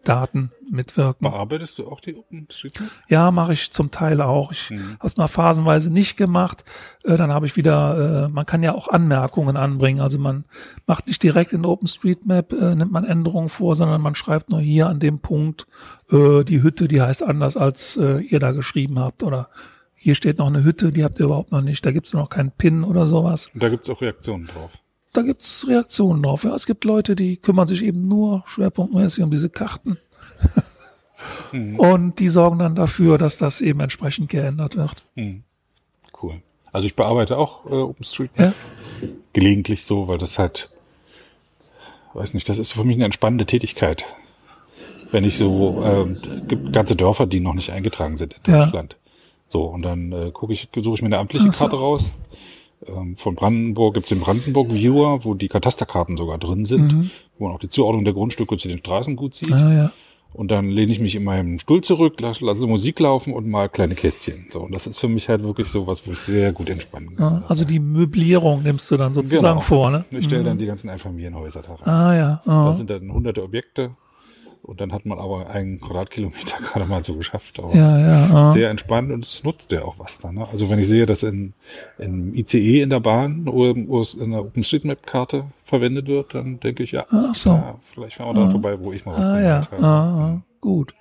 Daten mitwirken. Bearbeitest du auch die OpenStreetMap? Ja, mache ich zum Teil auch. Ich Mhm. habe es mal phasenweise nicht gemacht. Äh, dann habe ich wieder, äh, man kann ja auch Anmerkungen anbringen. Also man macht nicht direkt in OpenStreetMap, äh, nimmt man Änderungen vor, sondern man schreibt nur hier an dem Punkt, äh, die Hütte, die heißt anders, als äh, ihr da geschrieben habt. Oder hier steht noch eine Hütte, die habt ihr überhaupt noch nicht. Da gibt's noch keinen Pin oder sowas. Und da gibt's auch Reaktionen drauf. Da gibt's Reaktionen drauf. Ja, es gibt Leute, die kümmern sich eben nur schwerpunktmäßig um diese Karten. Und die sorgen dann dafür, dass das eben entsprechend geändert wird. Cool. Also ich bearbeite auch äh, OpenStreetMap. Ja, Gelegentlich so, weil das halt, weiß nicht, das ist für mich eine entspannende Tätigkeit. Wenn ich so, ähm, gibt ganze Dörfer, die noch nicht eingetragen sind in Ja. Deutschland. So, und dann äh, gucke ich, suche ich mir eine amtliche. Karte raus. Von Brandenburg gibt's den Brandenburg Viewer, wo die Katasterkarten sogar drin sind, Mhm. wo man auch die Zuordnung der Grundstücke zu den Straßen gut sieht. ah, ja. Und dann lehne ich mich in meinem Stuhl zurück, lasse, lasse Musik laufen und mal kleine Kästchen. So, und das ist für mich halt wirklich so was, wo ich sehr gut entspannen kann. ja. Also die Möblierung nimmst du dann sozusagen Genau. vor, ne? Ich stelle dann die ganzen Einfamilienhäuser da rein. Ah ja. Ah. Das sind dann hunderte Objekte. Und dann hat man aber einen Quadratkilometer *laughs* gerade mal so geschafft. Aber Ja, ja. Ah. Sehr entspannt und es nutzt ja auch was dann. Ne? Also wenn ich sehe, dass in, in ICE in der Bahn oder in der OpenStreetMap-Karte verwendet wird, dann denke ich, ja, Ach so. ja vielleicht fahren wir da vorbei, wo ich mal was Ah ja. gemacht habe. Ah, ah. Gut.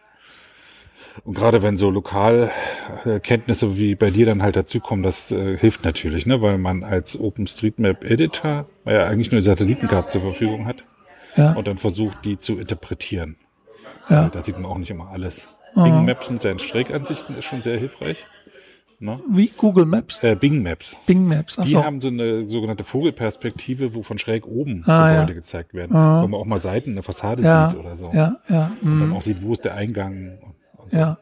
Und gerade wenn so Lokalkenntnisse wie bei dir dann halt dazukommen, das äh, hilft natürlich, ne? weil man als OpenStreetMap-Editor ja eigentlich nur Satellitenkarte zur Verfügung hat Ja. und dann versucht, die zu interpretieren. Ja. Da sieht man auch nicht immer alles. Ah. Bing Maps mit seinen Streckansichten ist schon sehr hilfreich. Ne? Wie Google Maps, Äh, Bing Maps. Bing Maps. Ach Die so. haben so eine sogenannte Vogelperspektive, wo von schräg oben Ah, Gebäude ja. gezeigt werden. Wo man auch mal Seiten, eine Fassade ja. sieht oder so. Ja, ja. Und dann mhm. auch sieht, wo ist der Eingang. Und so. Ja.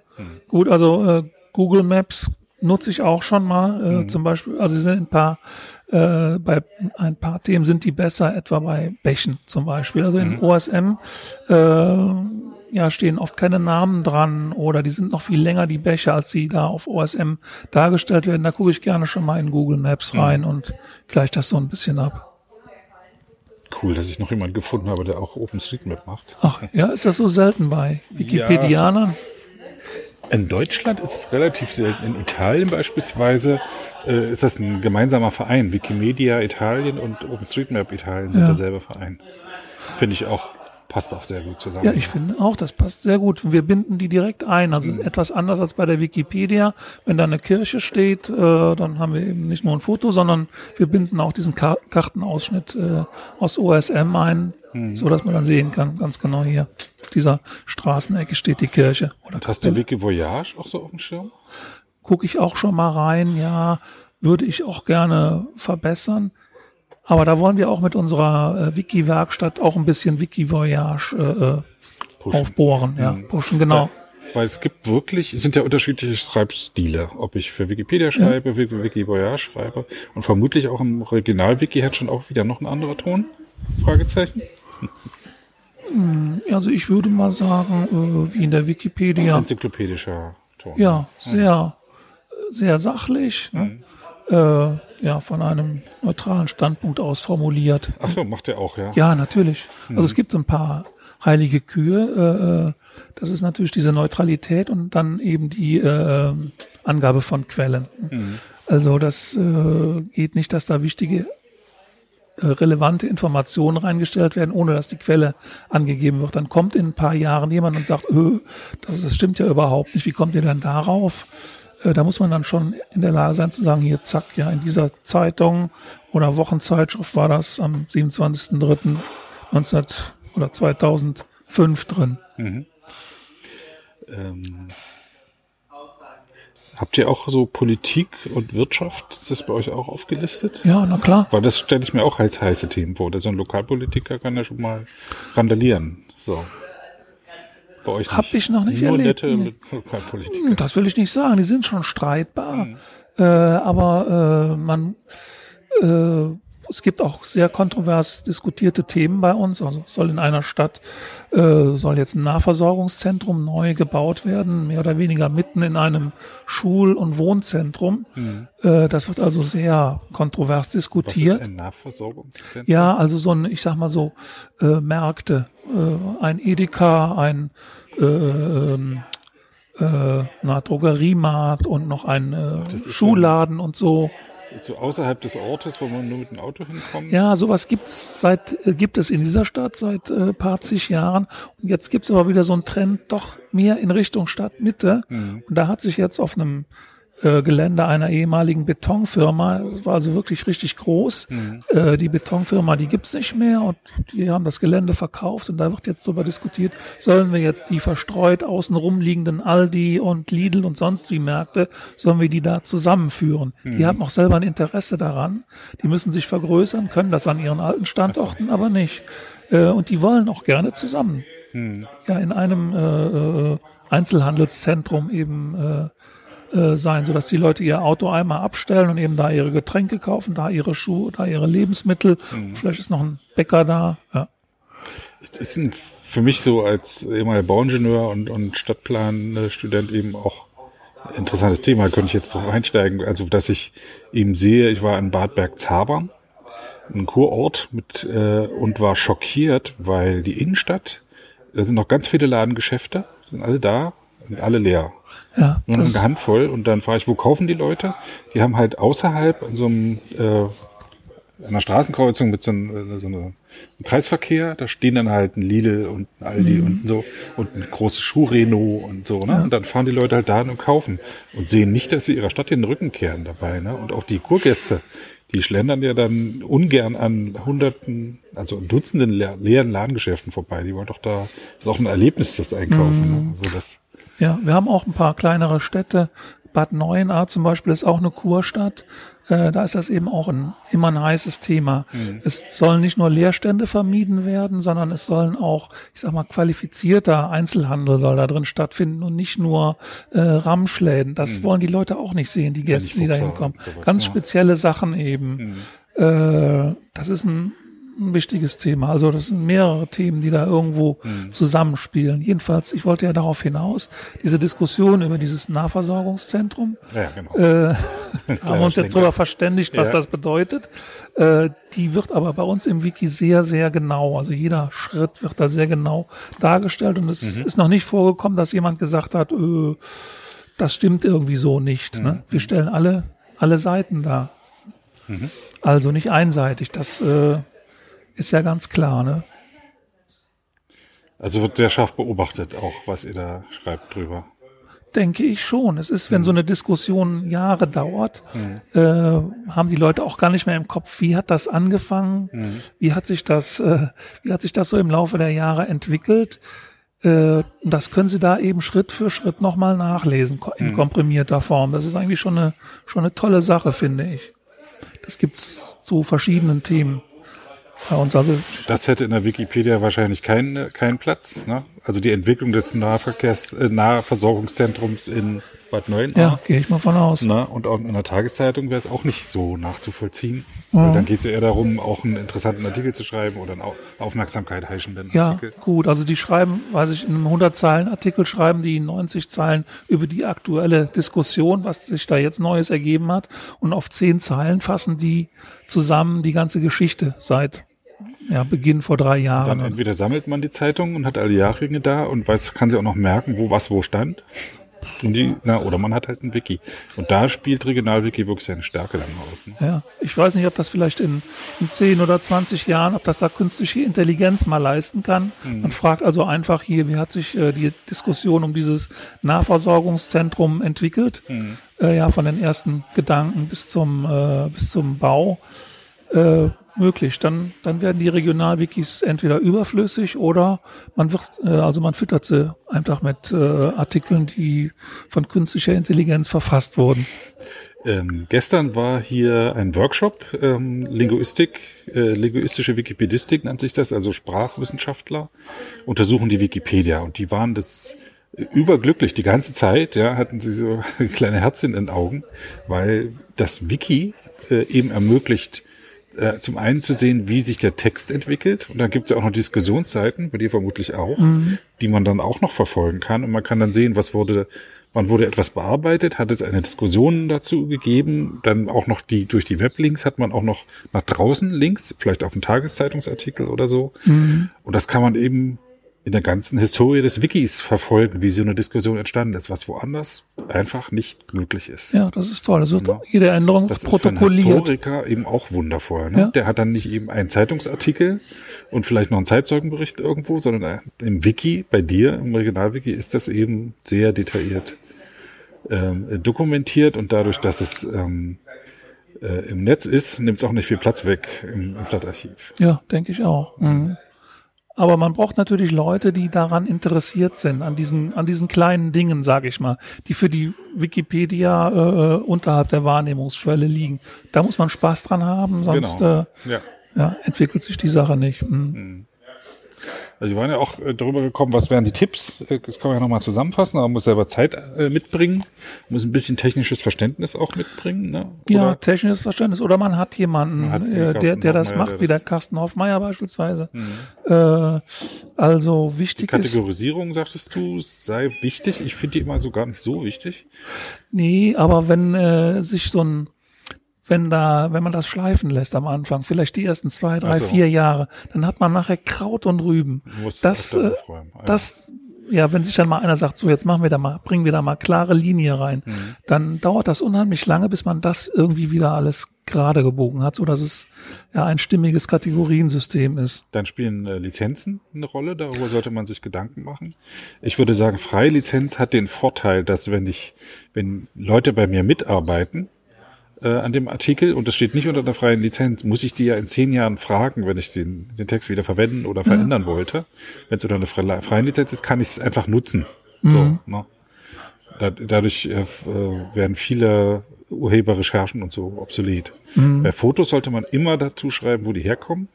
Gut, also äh, Google Maps nutze ich auch schon mal. Äh, Mhm. Zum Beispiel, also sie sind ein paar, äh, bei ein paar Themen sind die besser, etwa bei Bächen zum Beispiel. Also Mhm. in OSM äh, ja, stehen oft keine Namen dran oder die sind noch viel länger, die Bäche, als sie da auf OSM dargestellt werden. Da gucke ich gerne schon mal in Google Maps Mhm. rein und gleich das so ein bisschen ab. Cool, dass ich noch jemanden gefunden habe, der auch OpenStreetMap macht. Ach, ja, ist das so selten bei Wikipedianern? In Deutschland ist es relativ selten. In Italien beispielsweise äh, ist das ein gemeinsamer Verein. Wikimedia Italien und OpenStreetMap Italien sind Ja. derselbe Verein. Finde ich auch, passt auch sehr gut zusammen. Ja, ich finde auch, das passt sehr gut. Wir binden die direkt ein. Also ist etwas anders als bei der Wikipedia. Wenn da eine Kirche steht, äh, dann haben wir eben nicht nur ein Foto, sondern wir binden auch diesen Ka Kartenausschnitt äh, aus OSM ein, so dass man dann sehen kann, ganz genau hier auf dieser Straßenecke steht die Kirche. Oder Und hast du Wiki Voyage auch so auf dem Schirm? gucke ich auch schon mal rein. Ja, würde ich auch gerne verbessern. Aber da wollen wir auch mit unserer äh, Wiki-Werkstatt auch ein bisschen Wiki-Voyage äh, äh, Pushen. aufbohren, ja, pushen, genau. Weil es gibt wirklich, es sind ja unterschiedliche Schreibstile. Ob ich für Wikipedia schreibe, für Wiki Voyage schreibe. Und vermutlich auch im Original-Wiki hat schon auch wieder noch ein anderer Ton? Fragezeichen. Also ich würde mal sagen, äh, wie in der Wikipedia, Enzyklopädischer Ton. ja, sehr, sehr sachlich, ne? äh, ja, von einem neutralen Standpunkt aus formuliert. Ach so, macht er auch, ja. Ja, natürlich. Also es gibt so ein paar heilige Kühe. Äh, äh, das ist natürlich diese Neutralität und dann eben die äh, Angabe von Quellen. Also das äh, geht nicht, dass da wichtige äh, relevante Informationen reingestellt werden, ohne dass die Quelle angegeben wird. Dann kommt in ein paar Jahren jemand und sagt, öh, das, das stimmt ja überhaupt nicht. Wie kommt ihr denn darauf? Äh, Da muss man dann schon in der Lage sein zu sagen, hier zack, ja, in dieser Zeitung oder Wochenzeitschrift war das am 27.03.19 oder 2005 drin. Ähm, habt ihr auch so Politik und Wirtschaft? Ist das bei euch auch aufgelistet? Ja, na klar. Weil das stelle ich mir auch als heiße Themen vor. So ein Lokalpolitiker kann ja schon mal randalieren. So. Bei euch Hab ich noch nicht Nur erlebt, nette nee. Lokalpolitiker. Hm, Das will ich nicht sagen. Die sind schon streitbar. Äh, aber äh, man, äh, es gibt auch sehr kontrovers diskutierte Themen bei uns. Also soll in einer Stadt äh, soll jetzt ein Nahversorgungszentrum neu gebaut werden, mehr oder weniger mitten in einem Schul- und Wohnzentrum. Mhm. Äh, das wird also sehr kontrovers diskutiert. Was ist ein Nahversorgungszentrum? Ja, also so ein, ich sag mal so äh, Märkte, äh, ein Edeka, ein äh, ähm, äh, na, Drogeriemarkt und noch ein äh, Schuhladen und so. So außerhalb des Ortes, wo man nur mit dem Auto hinkommt? Ja, sowas gibt's seit, äh, gibt es in dieser Stadt seit äh, paar zig Jahren. Und jetzt gibt's aber wieder so einen Trend doch mehr in Richtung Stadtmitte. Mhm. Und da hat sich jetzt auf einem äh, Gelände einer ehemaligen Betonfirma. Das war also wirklich richtig groß. Mhm. Äh, die Betonfirma, die gibt's nicht mehr und die haben das Gelände verkauft und da wird jetzt darüber diskutiert, sollen wir jetzt die verstreut außen rumliegenden Aldi und Lidl und sonst wie Märkte, sollen wir die da zusammenführen? Mhm. Die haben auch selber ein Interesse daran. Die müssen sich vergrößern, können das an ihren alten Standorten aber nicht. Äh, und die wollen auch gerne zusammen. Mhm. Ja, in einem äh, äh Einzelhandelszentrum eben äh, sein, sodass die Leute ihr Auto einmal abstellen und eben da ihre Getränke kaufen, da ihre Schuhe, da ihre Lebensmittel. Mhm. Vielleicht ist noch ein Bäcker da. Ja. Das ist für mich so als ehemaliger Bauingenieur und, und Stadtplanstudent eben auch interessantes Thema, könnte ich jetzt drauf einsteigen. Also, dass ich eben sehe, ich war in Bad Bergzabern, ein Kurort mit äh, und war schockiert, weil die Innenstadt, da sind noch ganz viele Ladengeschäfte, sind alle da und alle leer. Ja, Nur eine Handvoll. Und dann frage ich, wo kaufen die Leute? Die haben halt außerhalb an so einem äh, einer Straßenkreuzung mit so einem, äh, so einem Kreisverkehr, da stehen dann halt ein Lidl und ein Aldi mhm. und so und ein großes Schuhreno und so, ne? Ja. Und dann fahren die Leute halt da und kaufen und sehen nicht, dass sie ihrer Stadt den Rücken kehren dabei, ne? Und auch die Kurgäste, die schlendern ja dann ungern an hunderten, also Dutzenden leeren Ladengeschäften vorbei. Die wollen doch da, das ist auch ein Erlebnis, das Einkaufen, mhm. ne? Also das ja, wir haben auch ein paar kleinere Städte. Bad Neuenahr zum Beispiel ist auch eine Kurstadt. Äh, da ist das eben auch ein, immer ein heißes Thema. Mhm. Es sollen nicht nur Leerstände vermieden werden, sondern es sollen auch, ich sag mal, qualifizierter Einzelhandel soll da drin stattfinden und nicht nur äh, Ramschläden. Das mhm. wollen die Leute auch nicht sehen, die Gäste, die da hinkommen. Ganz spezielle Sachen eben. Mhm. Äh, das ist ein ein wichtiges Thema. Also das sind mehrere Themen, die da irgendwo mhm. zusammenspielen. Jedenfalls, ich wollte ja darauf hinaus, diese Diskussion über dieses Nahversorgungszentrum, ja, genau. äh, *laughs* haben *laughs* wir uns jetzt darüber verständigt, was ja. das bedeutet. Äh, die wird aber bei uns im Wiki sehr, sehr genau, also jeder Schritt wird da sehr genau dargestellt und es mhm. ist noch nicht vorgekommen, dass jemand gesagt hat, äh, das stimmt irgendwie so nicht. Ne? Mhm. Ne? Wir stellen alle, alle Seiten dar. Mhm. Also nicht einseitig. Das äh, ist ja ganz klar, ne? Also wird sehr scharf beobachtet, auch was ihr da schreibt drüber. Denke ich schon. Es ist, wenn so eine Diskussion Jahre dauert, hm. äh, haben die Leute auch gar nicht mehr im Kopf, wie hat das angefangen, hm. wie hat sich das, äh, wie hat sich das so im Laufe der Jahre entwickelt. Äh, das können Sie da eben Schritt für Schritt nochmal nachlesen in hm. komprimierter Form. Das ist eigentlich schon eine, schon eine tolle Sache, finde ich. Das gibt's zu verschiedenen Themen bei uns. Also das hätte in der Wikipedia wahrscheinlich keinen keinen Platz. Ne? Also die Entwicklung des Nahverkehrs, äh, Nahversorgungszentrums in Bad Neuenahr. Ja, gehe ich mal von aus. Na, und auch in der Tageszeitung wäre es auch nicht so nachzuvollziehen. Weil dann geht es ja eher darum, auch einen interessanten Artikel zu schreiben oder einen Aufmerksamkeit heischenden Artikel. Ja, gut. Also die schreiben, weiß ich, in einem 100 Zeilen Artikel schreiben die 90 Zeilen über die aktuelle Diskussion, was sich da jetzt Neues ergeben hat. Und auf 10 Zeilen fassen die zusammen die ganze Geschichte seit ja, Beginn vor drei Jahren. Dann entweder sammelt man die Zeitung und hat alle Jahrringe da und weiß, kann sie auch noch merken, wo was wo stand. Die, na, oder man hat halt ein Wiki. Und da spielt Regionalwiki wirklich seine Stärke dann aus. Ne? Ja, ich weiß nicht, ob das vielleicht in, in 10 oder 20 Jahren, ob das da künstliche Intelligenz mal leisten kann. Mhm. Man fragt also einfach hier, wie hat sich äh, die Diskussion um dieses Nahversorgungszentrum entwickelt? Mhm. Äh, ja, von den ersten Gedanken bis zum, äh, bis zum Bau. Äh, möglich. Dann, dann werden die Regionalwikis entweder überflüssig oder man wird, äh, also man füttert sie einfach mit äh, Artikeln, die von künstlicher Intelligenz verfasst wurden. Ähm, gestern war hier ein Workshop, ähm, Linguistik, äh, linguistische Wikipedistik nennt sich das, also Sprachwissenschaftler untersuchen die Wikipedia und die waren das überglücklich die ganze Zeit, ja, hatten sie so *laughs* kleine Herzchen in den Augen, weil das Wiki äh, eben ermöglicht, äh, zum einen zu sehen, wie sich der Text entwickelt. Und dann gibt es ja auch noch Diskussionsseiten, bei dir vermutlich auch, mhm. die man dann auch noch verfolgen kann. Und man kann dann sehen, was wurde, wann wurde etwas bearbeitet, hat es eine Diskussion dazu gegeben, dann auch noch die, durch die Weblinks hat man auch noch nach draußen Links, vielleicht auf einen Tageszeitungsartikel oder so. Mhm. Und das kann man eben in der ganzen Historie des Wikis verfolgen, wie so eine Diskussion entstanden ist, was woanders einfach nicht möglich ist. Ja, das ist toll. Das wird ja. jede Änderung das protokolliert. Das ist für einen Historiker eben auch wundervoll. Ne? Ja. Der hat dann nicht eben einen Zeitungsartikel und vielleicht noch einen Zeitzeugenbericht irgendwo, sondern im Wiki, bei dir, im Regionalwiki, ist das eben sehr detailliert ähm, dokumentiert und dadurch, dass es ähm, äh, im Netz ist, nimmt es auch nicht viel Platz weg im, im Stadtarchiv. Ja, denke ich auch. Mhm. Aber man braucht natürlich Leute, die daran interessiert sind, an diesen, an diesen kleinen Dingen, sage ich mal, die für die Wikipedia äh, unterhalb der Wahrnehmungsschwelle liegen. Da muss man Spaß dran haben, sonst genau. äh, ja. Ja, entwickelt sich die Sache nicht. Mhm. Mhm. Also wir waren ja auch äh, darüber gekommen, was wären die Tipps. Äh, das kann man ja nochmal zusammenfassen, aber man muss selber Zeit äh, mitbringen, muss ein bisschen technisches Verständnis auch mitbringen. Ne? ja, technisches Verständnis. Oder man hat jemanden, man hat äh, der, der das macht, der wie der Carsten Hoffmeier beispielsweise. Mhm. Also wichtig die Kategorisierung, ist, sagtest du, sei wichtig. Ich finde die immer so gar nicht so wichtig. Nee, aber wenn äh, sich so ein wenn da, wenn man das schleifen lässt am Anfang, vielleicht die ersten zwei, drei, so. vier Jahre, dann hat man nachher Kraut und Rüben. Das, äh, ah, das, ja, wenn sich dann mal einer sagt, so jetzt machen wir da mal, bringen wir da mal klare Linie rein, mhm. dann dauert das unheimlich lange, bis man das irgendwie wieder alles gerade gebogen hat, so dass es ja ein stimmiges Kategoriensystem ist. Dann spielen äh, Lizenzen eine Rolle, darüber sollte man sich Gedanken machen. Ich würde sagen, Freilizenz hat den Vorteil, dass wenn ich, wenn Leute bei mir mitarbeiten, äh, an dem Artikel und das steht nicht unter der freien Lizenz, muss ich die ja in zehn Jahren fragen, wenn ich den, den Text wieder verwenden oder verändern ja. wollte. Wenn es unter einer freien Lizenz ist, kann ich es einfach nutzen. Mhm. So, ne? da, dadurch äh, äh, werden viele Urheberrecherchen und so obsolet. Mhm. Bei Fotos sollte man immer dazu schreiben, wo die herkommen.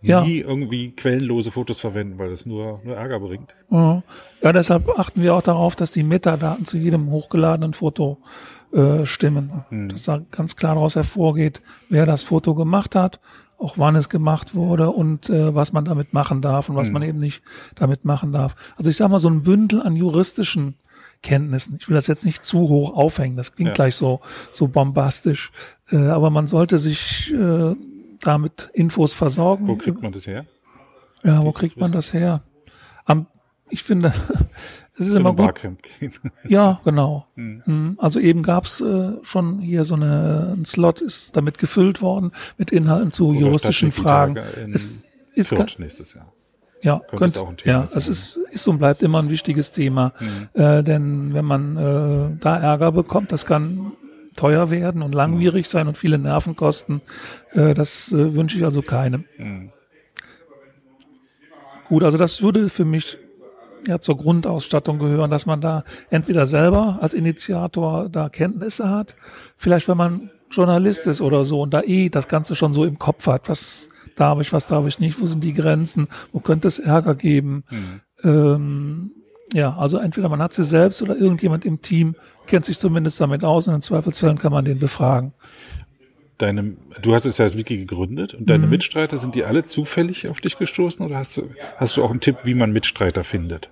Ja. Nie irgendwie quellenlose Fotos verwenden, weil das nur, nur Ärger bringt. Ja, deshalb achten wir auch darauf, dass die Metadaten zu jedem hochgeladenen Foto äh, stimmen. Mhm. Dass da ganz klar daraus hervorgeht, wer das Foto gemacht hat, auch wann es gemacht wurde und äh, was man damit machen darf und was mhm. man eben nicht damit machen darf. Also ich sage mal, so ein Bündel an juristischen Kenntnissen. Ich will das jetzt nicht zu hoch aufhängen, das klingt ja. gleich so, so bombastisch. Äh, aber man sollte sich äh, damit Infos versorgen. Wo kriegt man das her? Ja, wo kriegt man das her? Am, ich finde, *laughs* es ist immer gut. *laughs* Ja, genau. Mhm. Also eben gab's äh, schon hier so eine, ein Slot ist damit gefüllt worden mit Inhalten zu Oder juristischen Fragen. Es ist Fürth nächstes Jahr. Ja, könnte, könnte ja, sein. es ist, ist und bleibt immer ein wichtiges Thema. Mhm. Äh, denn wenn man äh, da Ärger bekommt, das kann teuer werden und langwierig mhm. sein und viele Nerven kosten. Äh, das äh, wünsche ich also keinem. Mhm. Gut, also das würde für mich ja zur Grundausstattung gehören, dass man da entweder selber als Initiator da Kenntnisse hat, vielleicht wenn man Journalist ist oder so und da eh das Ganze schon so im Kopf hat, was darf ich, was darf ich nicht, wo sind die Grenzen, wo könnte es Ärger geben. Mhm. Ähm, ja, also entweder man hat sie selbst oder irgendjemand im Team kennt sich zumindest damit aus und in Zweifelsfällen kann man den befragen deine, du hast es ja als Wiki gegründet und deine mhm. Mitstreiter, sind die alle zufällig auf dich gestoßen oder hast du, hast du auch einen Tipp, wie man Mitstreiter findet?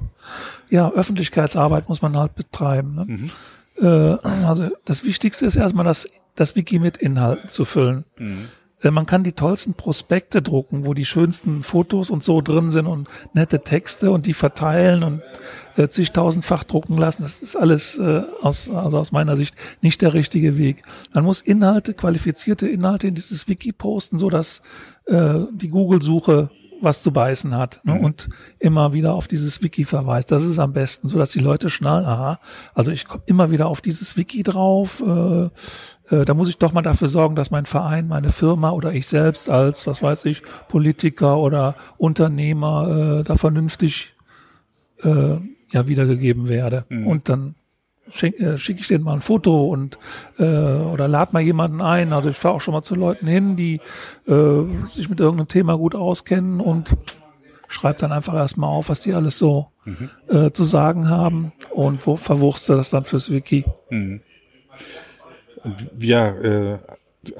Ja, Öffentlichkeitsarbeit muss man halt betreiben. Ne? Mhm. Äh, also das Wichtigste ist erstmal das, das Wiki mit Inhalten zu füllen. Mhm. Äh, man kann die tollsten Prospekte drucken, wo die schönsten Fotos und so drin sind und nette Texte und die verteilen und äh, zigtausendfach drucken lassen. Das ist alles äh, aus, also aus meiner Sicht nicht der richtige Weg. Man muss Inhalte, qualifizierte Inhalte in dieses Wiki posten, so dass äh, die Google-Suche was zu beißen hat ne? Mhm. und immer wieder auf dieses Wiki verweist. Das ist am besten, so dass die Leute schnallen, aha, also ich komme immer wieder auf dieses Wiki drauf. Äh, äh, da muss ich doch mal dafür sorgen, dass mein Verein, meine Firma oder ich selbst als, was weiß ich, Politiker oder Unternehmer äh, da vernünftig äh, ja wiedergegeben werde. Mhm. Und dann schicke äh, schick ich denen mal ein Foto und äh, oder lad mal jemanden ein. Also ich fahre auch schon mal zu Leuten hin, die äh, sich mit irgendeinem Thema gut auskennen und schreibe dann einfach erstmal auf, was die alles so mhm. äh, zu sagen haben und wo verwurste das dann fürs Wiki. Mhm. Ja, äh,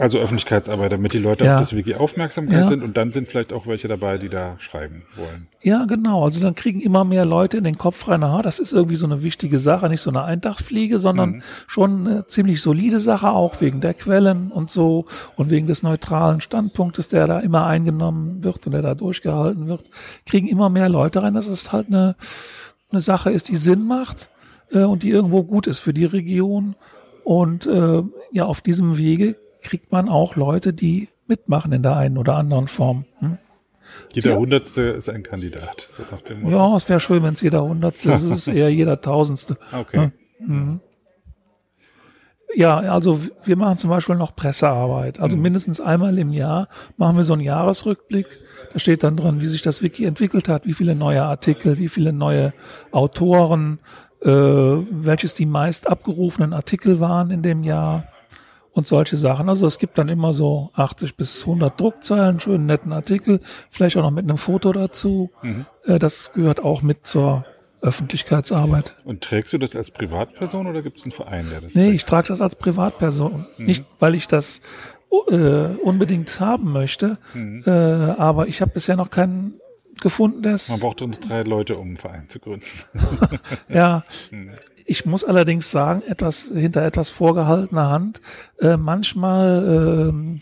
Also Öffentlichkeitsarbeit, damit die Leute Ja. auf das Wiki Aufmerksamkeit Ja. sind und dann sind vielleicht auch welche dabei, die da schreiben wollen. Ja, genau. Also dann kriegen immer mehr Leute in den Kopf rein, aha, das ist irgendwie so eine wichtige Sache, nicht so eine Eintagsfliege, sondern schon eine ziemlich solide Sache, auch wegen der Quellen und so und wegen des neutralen Standpunktes, der da immer eingenommen wird und der da durchgehalten wird, kriegen immer mehr Leute rein, dass es halt eine, eine Sache ist, die Sinn macht äh, und die irgendwo gut ist für die Region. Und äh, ja, auf diesem Wege kriegt man auch Leute, die mitmachen in der einen oder anderen Form. Hm? Jeder Ja. Hundertste ist ein Kandidat. So. Ja, es wäre schön, wenn es jeder Hundertste ist. Es ist eher jeder Tausendste. *laughs* Okay. Ja, also wir machen zum Beispiel noch Pressearbeit. Mhm. Also mindestens einmal im Jahr machen wir so einen Jahresrückblick. Da steht dann drin, wie sich das Wiki entwickelt hat, wie viele neue Artikel, wie viele neue Autoren, äh, welches die meist abgerufenen Artikel waren in dem Jahr und solche Sachen. Also es gibt dann immer so 80 bis 100 Druckzeilen, schönen netten Artikel, vielleicht auch noch mit einem Foto dazu. Mhm. Äh, das gehört auch mit zur Öffentlichkeitsarbeit. Und trägst du das als Privatperson oder gibt es einen Verein, der das Nee, trägt? ich trage das als Privatperson. Nicht, weil ich das äh, unbedingt haben möchte, äh, aber ich habe bisher noch keinen gefunden, der Man braucht uns drei Leute, um einen Verein zu gründen. *laughs* Ja. Ich muss allerdings sagen, etwas hinter etwas vorgehaltener Hand. Äh, manchmal, ähm,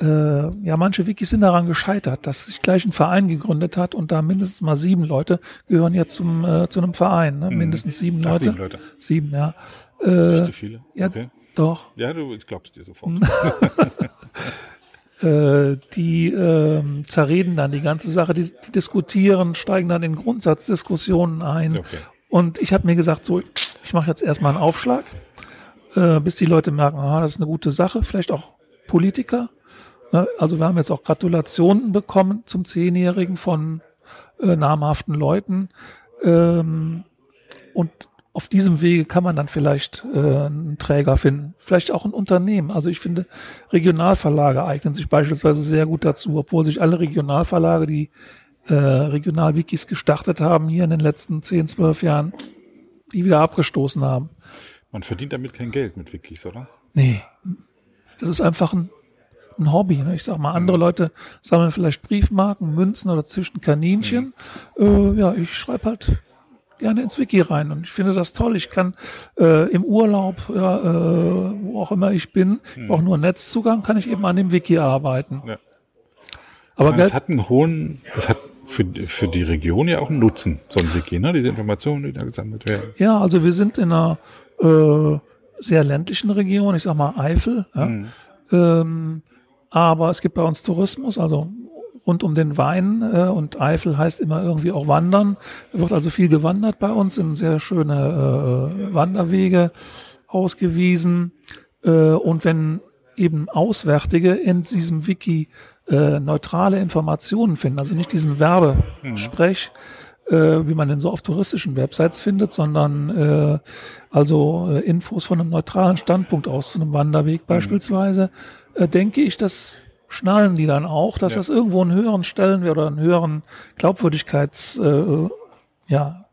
äh, ja, manche Wikis sind daran gescheitert, dass sich gleich ein Verein gegründet hat und da mindestens mal sieben Leute gehören jetzt zum äh, zu einem Verein. Ne? Mindestens sieben Ach, Leute. sieben Leute. Sieben, ja. Nicht so viele? Ja, Okay. doch. Ja, du, ich glaub's dir sofort. *laughs* *laughs* äh, die ähm, zerreden dann die ganze Sache, die, die diskutieren, steigen dann in Grundsatzdiskussionen ein. Okay. Und ich habe mir gesagt, so, ich mache jetzt erstmal einen Aufschlag, äh, bis die Leute merken, aha, das ist eine gute Sache, vielleicht auch Politiker. Ne? Also wir haben jetzt auch Gratulationen bekommen zum Zehnjährigen von äh, namhaften Leuten. Ähm, und auf diesem Wege kann man dann vielleicht äh, einen Träger finden, vielleicht auch ein Unternehmen. Also ich finde, Regionalverlage eignen sich beispielsweise sehr gut dazu, obwohl sich alle Regionalverlage, die äh, Regionalwikis gestartet haben, hier in den letzten 10, 12 Jahren, die wieder abgestoßen haben. Man verdient damit kein Geld mit Wikis, oder? Nee, das ist einfach ein, ein Hobby. Ne? Ich sag mal, andere Leute sammeln vielleicht Briefmarken, Münzen oder züchten Kaninchen. Äh, ja, ich schreibe halt gerne ins Wiki rein und ich finde das toll. Ich kann äh, im Urlaub, ja, äh, wo auch immer ich bin, ich brauche nur Netzzugang, kann ich eben an dem Wiki arbeiten. Ja. Aber es Geld, hat einen hohen, es hat für, für die Region ja auch einen Nutzen, so ein Wiki, ne? Diese Informationen, die da gesammelt werden. Ja, also wir sind in einer äh, sehr ländlichen Region, ich sag mal Eifel. Ja. Ähm, aber es gibt bei uns Tourismus, also rund um den Wein äh, und Eifel heißt immer irgendwie auch Wandern. Wird also viel gewandert bei uns, in sehr schöne äh, Wanderwege ausgewiesen. Äh, und wenn eben Auswärtige in diesem Wiki äh, neutrale Informationen finden, also nicht diesen Werbesprech, äh, wie man den so auf touristischen Websites findet, sondern äh, also äh, Infos von einem neutralen Standpunkt aus zu einem Wanderweg beispielsweise, äh, denke ich, das schnallen die dann auch, dass Ja. das irgendwo einen höheren Stellenwert oder einen höheren Glaubwürdigkeits äh, ja,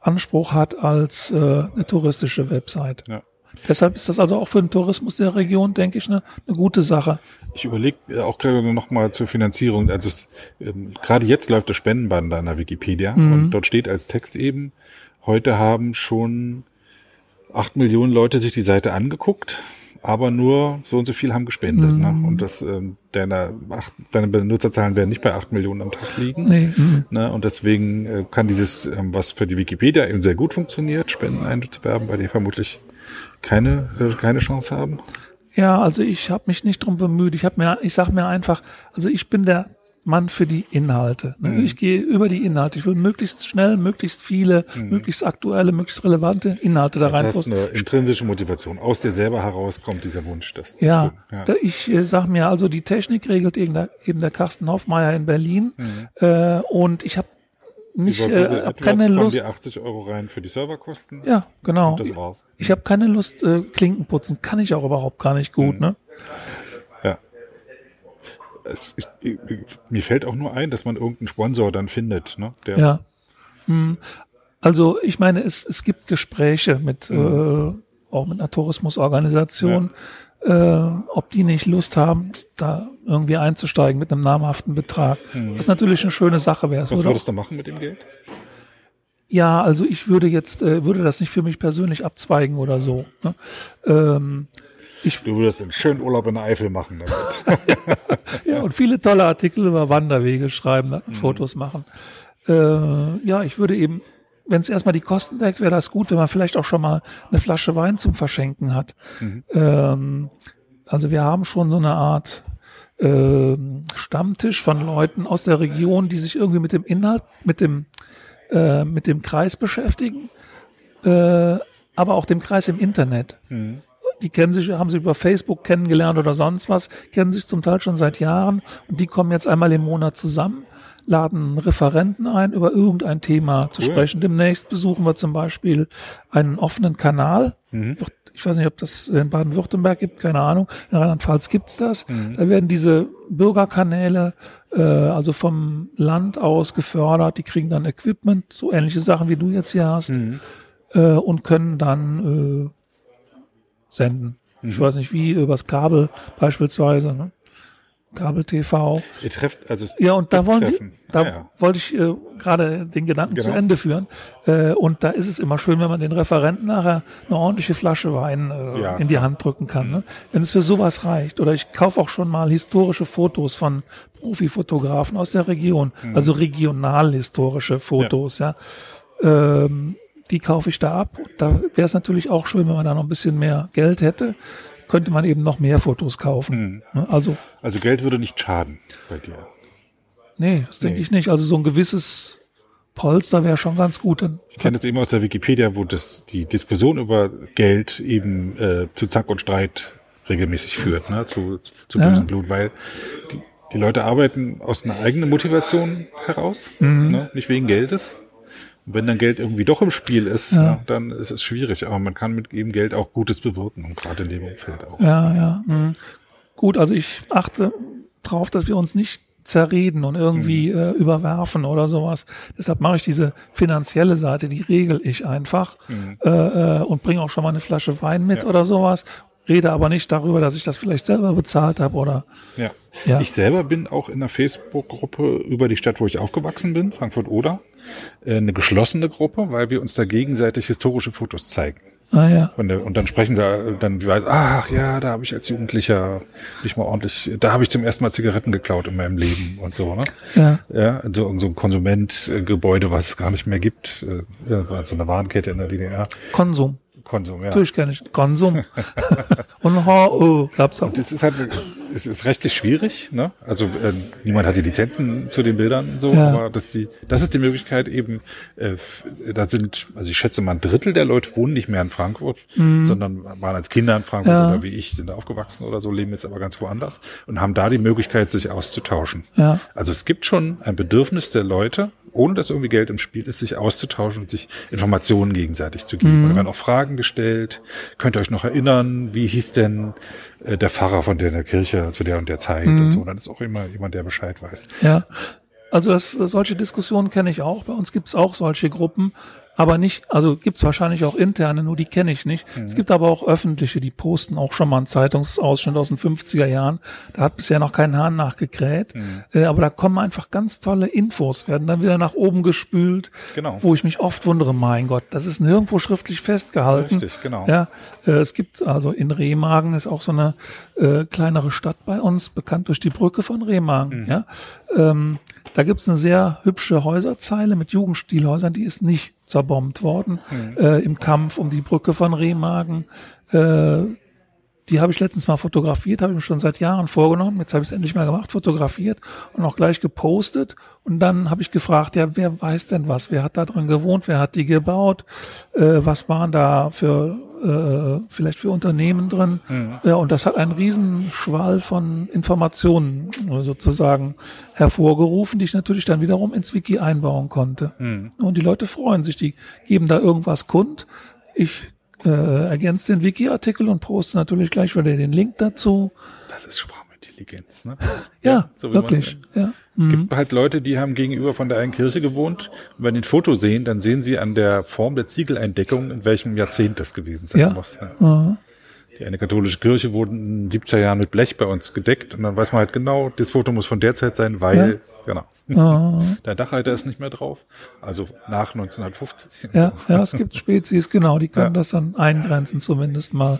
Anspruch hat als äh, eine touristische Website. Ja. Deshalb ist das also auch für den Tourismus der Region, denke ich, eine, eine gute Sache. Ich überlege auch gerade noch mal zur Finanzierung. Also es, ähm, gerade jetzt läuft das Spendenband an der Wikipedia und dort steht als Text eben, heute haben schon acht Millionen Leute sich die Seite angeguckt, aber nur so und so viel haben gespendet. Ne? Und das, ähm, deine, acht, deine Benutzerzahlen werden nicht bei acht Millionen am Tag liegen. Nee, mm. Ne? Und deswegen äh, kann dieses, ähm, was für die Wikipedia eben sehr gut funktioniert, Spenden einzuwerben, bei dir vermutlich keine, äh, keine Chance haben. Ja, also ich habe mich nicht drum bemüht. Ich habe mir, ich sag mir einfach, also ich bin der Mann für die Inhalte. Ne? Mhm. Ich gehe über die Inhalte. Ich will möglichst schnell, möglichst viele, möglichst aktuelle, möglichst relevante Inhalte da Mhm. Das heißt, reinposten. eine intrinsische Motivation. Aus dir selber heraus kommt dieser Wunsch, das Ja, da ich äh, sag mir, also die Technik regelt eben der, eben der Carsten Hoffmeier in Berlin äh, und ich habe nicht, Mhm. Über äh, Google hab AdWords keine Lust. die 80 Euro rein für die Serverkosten. Ja, genau. Und das war's. Ich habe keine Lust, äh, Klinken putzen. Kann ich auch überhaupt gar nicht Mhm. gut, ne? Ja. Es, ich, ich, mir fällt auch nur ein, dass man irgendeinen Sponsor dann findet, ne? Der, Ja. Hm. Also ich meine, es, es gibt Gespräche mit äh, auch mit einer Tourismusorganisation. äh, ob die nicht Lust haben, da irgendwie einzusteigen mit einem namhaften Betrag. Was natürlich eine schöne Sache wäre. Es Was würde auch- würdest du machen mit dem Geld? ja, also ich würde jetzt, äh, würde das nicht für mich persönlich abzweigen oder so. Ne? Ähm, Du würdest einen schönen Urlaub in der Eifel machen damit. *laughs* ja, und viele tolle Artikel über Wanderwege schreiben, ne, Fotos machen. Äh, ja, ich würde eben, wenn es erstmal die Kosten deckt, wäre das gut, wenn man vielleicht auch schon mal eine Flasche Wein zum Verschenken hat. Ähm, also wir haben schon so eine Art ähm, Stammtisch von Leuten aus der Region, die sich irgendwie mit dem Inhalt, mit dem, äh, mit dem Kreis beschäftigen, äh, aber auch dem Kreis im Internet. Die kennen sich, haben sich über Facebook kennengelernt oder sonst was, kennen sich zum Teil schon seit Jahren und die kommen jetzt einmal im Monat zusammen, laden Referenten ein, über irgendein Thema zu Cool. sprechen. Demnächst besuchen wir zum Beispiel einen offenen Kanal. Wird- Ich weiß nicht, ob das in Baden-Württemberg gibt, keine Ahnung. In Rheinland-Pfalz gibt's das. Da werden diese Bürgerkanäle äh, also vom Land aus gefördert. Die kriegen dann Equipment, so ähnliche Sachen wie du jetzt hier hast, äh, und können dann äh, senden. Ich weiß nicht wie, übers Kabel beispielsweise, ne? Kabel-TV. Ihr trefft, also es Ja, und da wollen die, da Ah, ja. wollte ich äh, gerade den Gedanken zu Genau. Ende führen. Äh, und da ist es immer schön, wenn man den Referenten nachher eine ordentliche Flasche Wein äh, Ja. in die Hand drücken kann. Ne? Wenn es für sowas reicht. Oder ich kaufe auch schon mal historische Fotos von Profifotografen aus der Region, Mhm. also regional historische Fotos, ja. Ähm, die kaufe ich da ab. Und da wäre es natürlich auch schön, wenn man da noch ein bisschen mehr Geld hätte, könnte man eben noch mehr Fotos Mhm. kaufen. Ne? Also Also Geld würde nicht schaden bei dir. Nee, das denke Nee. ich nicht. Also so ein gewisses Polster wäre schon ganz gut. Dann, Ich kenne das eben aus der Wikipedia, wo das die Diskussion über Geld eben äh, zu Zack und Streit regelmäßig führt, ne? zu, zu Ja. bösem Blut, weil die, die Leute arbeiten aus einer eigenen Motivation heraus, Mhm. ne? nicht wegen Geldes. Und wenn dann Geld irgendwie doch im Spiel ist, Ja. dann ist es schwierig. Aber man kann mit eben Geld auch Gutes bewirken und gerade in dem Umfeld auch. ja, ja. mh. Gut, also ich achte drauf, dass wir uns nicht zerreden und irgendwie Mhm. äh, überwerfen oder sowas. Deshalb mache ich diese finanzielle Seite, die regel ich einfach äh, äh, und bringe auch schon mal eine Flasche Wein mit Mhm. Ja. oder sowas. Rede aber nicht darüber, dass ich das vielleicht selber bezahlt habe oder Ja. Ja. Ich selber bin auch in einer Facebook-Gruppe über die Stadt, wo ich aufgewachsen bin, Frankfurt-Oder, eine geschlossene Gruppe, weil wir uns da gegenseitig historische Fotos zeigen. ah ja. Der, und dann sprechen wir dann, wie weiß, ach ja, da habe ich als Jugendlicher nicht mal ordentlich, da habe ich zum ersten Mal Zigaretten geklaut in meinem Leben und so, ne? Ja. Ja, so, so ein Konsumentgebäude, was es gar nicht mehr gibt, äh, war so eine Warenkette in der DDR. Konsum. Konsum, ja. Natürlich kenne ich Konsum. *laughs* *laughs* und oh, gab's auch. Das ist halt, es ist rechtlich schwierig, ne? Also äh, niemand hat die Lizenzen zu den Bildern und so, Ja. aber das, ist die, das ist die Möglichkeit eben, äh, da sind, also ich schätze mal ein Drittel der Leute wohnen nicht mehr in Frankfurt, sondern waren als Kinder in Frankfurt Mhm. Ja. oder wie ich, sind aufgewachsen oder so, leben jetzt aber ganz woanders und haben da die Möglichkeit, sich auszutauschen. Ja. Also es gibt schon ein Bedürfnis der Leute, ohne dass irgendwie Geld im Spiel ist, sich auszutauschen und sich Informationen gegenseitig zu geben. Und da werden auch Fragen gestellt. Könnt ihr euch noch erinnern, wie hieß denn äh, der Pfarrer von der, der Kirche zu der und der Zeit und so. Dann ist auch immer jemand, der Bescheid weiß. Ja, also das, solche Diskussionen kenne ich auch. Bei uns gibt es auch solche Gruppen, aber nicht, also gibt es wahrscheinlich auch interne, nur die kenne ich nicht. Es gibt aber auch öffentliche, die posten auch schon mal einen Zeitungsausschnitt aus den 50er Jahren. Da hat bisher noch kein Hahn nachgekräht. Äh, aber da kommen einfach ganz tolle Infos, werden dann wieder nach oben gespült, Genau. wo ich mich oft wundere, mein Gott, das ist nirgendwo schriftlich festgehalten. Richtig, genau. Ja, äh, es gibt also in Remagen ist auch so eine äh, kleinere Stadt bei uns, bekannt durch die Brücke von Remagen. Ja, ähm, da gibt's eine sehr hübsche Häuserzeile mit Jugendstilhäusern, die ist nicht zerbombt worden äh, im Kampf um die Brücke von Remagen. Äh, die habe ich letztens mal fotografiert, habe ich mir schon seit Jahren vorgenommen. Jetzt habe ich es endlich mal gemacht, fotografiert und auch gleich gepostet. Und dann habe ich gefragt, ja, wer weiß denn was? Wer hat da drin gewohnt? Wer hat die gebaut? Äh, was waren da für äh, vielleicht für Unternehmen drin? Ja, und das hat einen riesen Schwall von Informationen äh, sozusagen hervorgerufen, die ich natürlich dann wiederum ins Wiki einbauen konnte. Und die Leute freuen sich, die geben da irgendwas kund. Ich äh, ergänze den Wiki-Artikel und poste natürlich gleich wieder den Link dazu. Das ist Sprachintelligenz, ne? *laughs* Ja, so wie man's wirklich. Ja. Mhm. gibt halt Leute, die haben gegenüber von der einen Kirche gewohnt. Und wenn die ein Foto sehen, dann sehen sie an der Form der Ziegeleindeckung, in welchem Jahrzehnt das gewesen sein Ja. muss. Ja. Mhm. die eine katholische Kirche wurde in den 70er Jahren mit Blech bei uns gedeckt und dann weiß man halt genau, das Foto muss von der Zeit sein, weil, genau. Ah, *laughs* Der Dachreiter ist nicht mehr drauf, also nach 1950. ja, ja, es gibt Spezies, genau, die können Ja. das dann eingrenzen zumindest mal.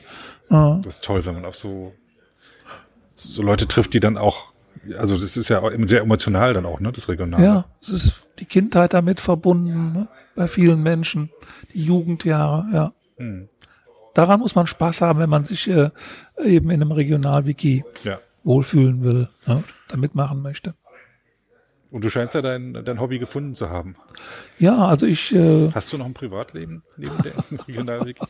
Ah, Das ist toll, wenn man auf so, so Leute trifft, die dann auch, also das ist ja sehr emotional dann auch, ne, das Regionale. ja, es ist die Kindheit damit verbunden, ne? bei vielen Menschen, die Jugendjahre, ja. Hm. Daran muss man Spaß haben, wenn man sich äh, eben in einem Regionalwiki ja. wohlfühlen will, ne? da mitmachen möchte. Und du scheinst ja dein, dein Hobby gefunden zu haben. Ja, also ich, äh, Hast du noch ein Privatleben neben der *laughs* Regionalwiki?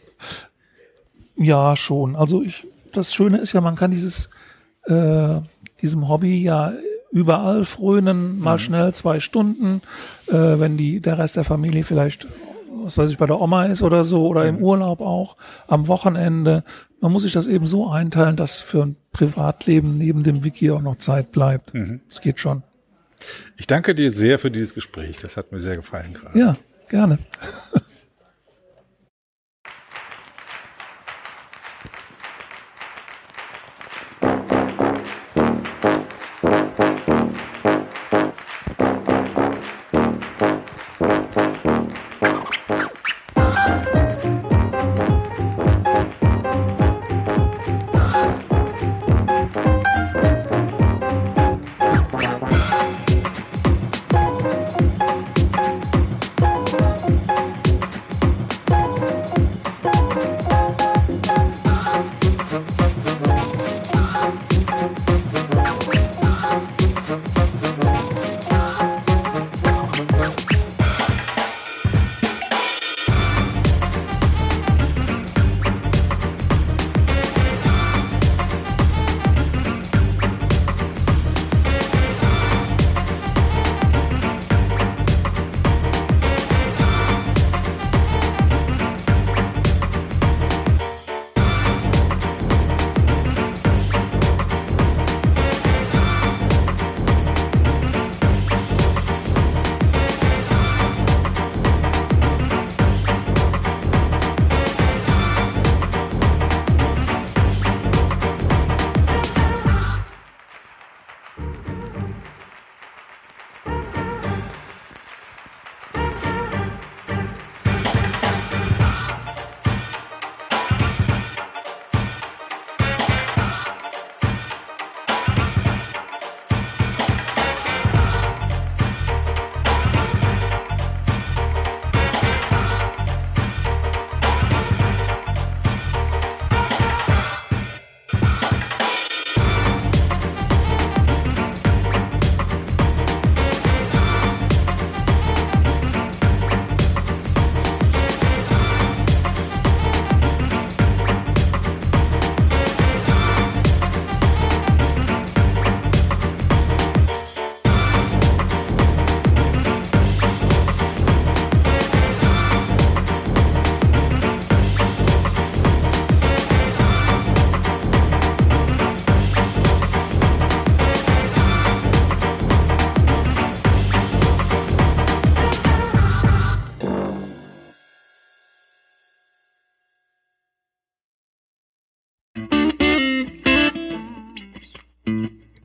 ja schon. Also ich, das Schöne ist ja, man kann dieses, äh, diesem Hobby ja überall frönen, mal schnell zwei Stunden, äh, wenn die, der Rest der Familie vielleicht, was weiß ich, bei der Oma ist oder so, oder im Urlaub auch, am Wochenende. Man muss sich das eben so einteilen, dass für ein Privatleben neben dem Wiki auch noch Zeit bleibt. Es geht schon. Ich danke dir sehr für dieses Gespräch. Das hat mir sehr gefallen gerade. Ja, gerne. *laughs*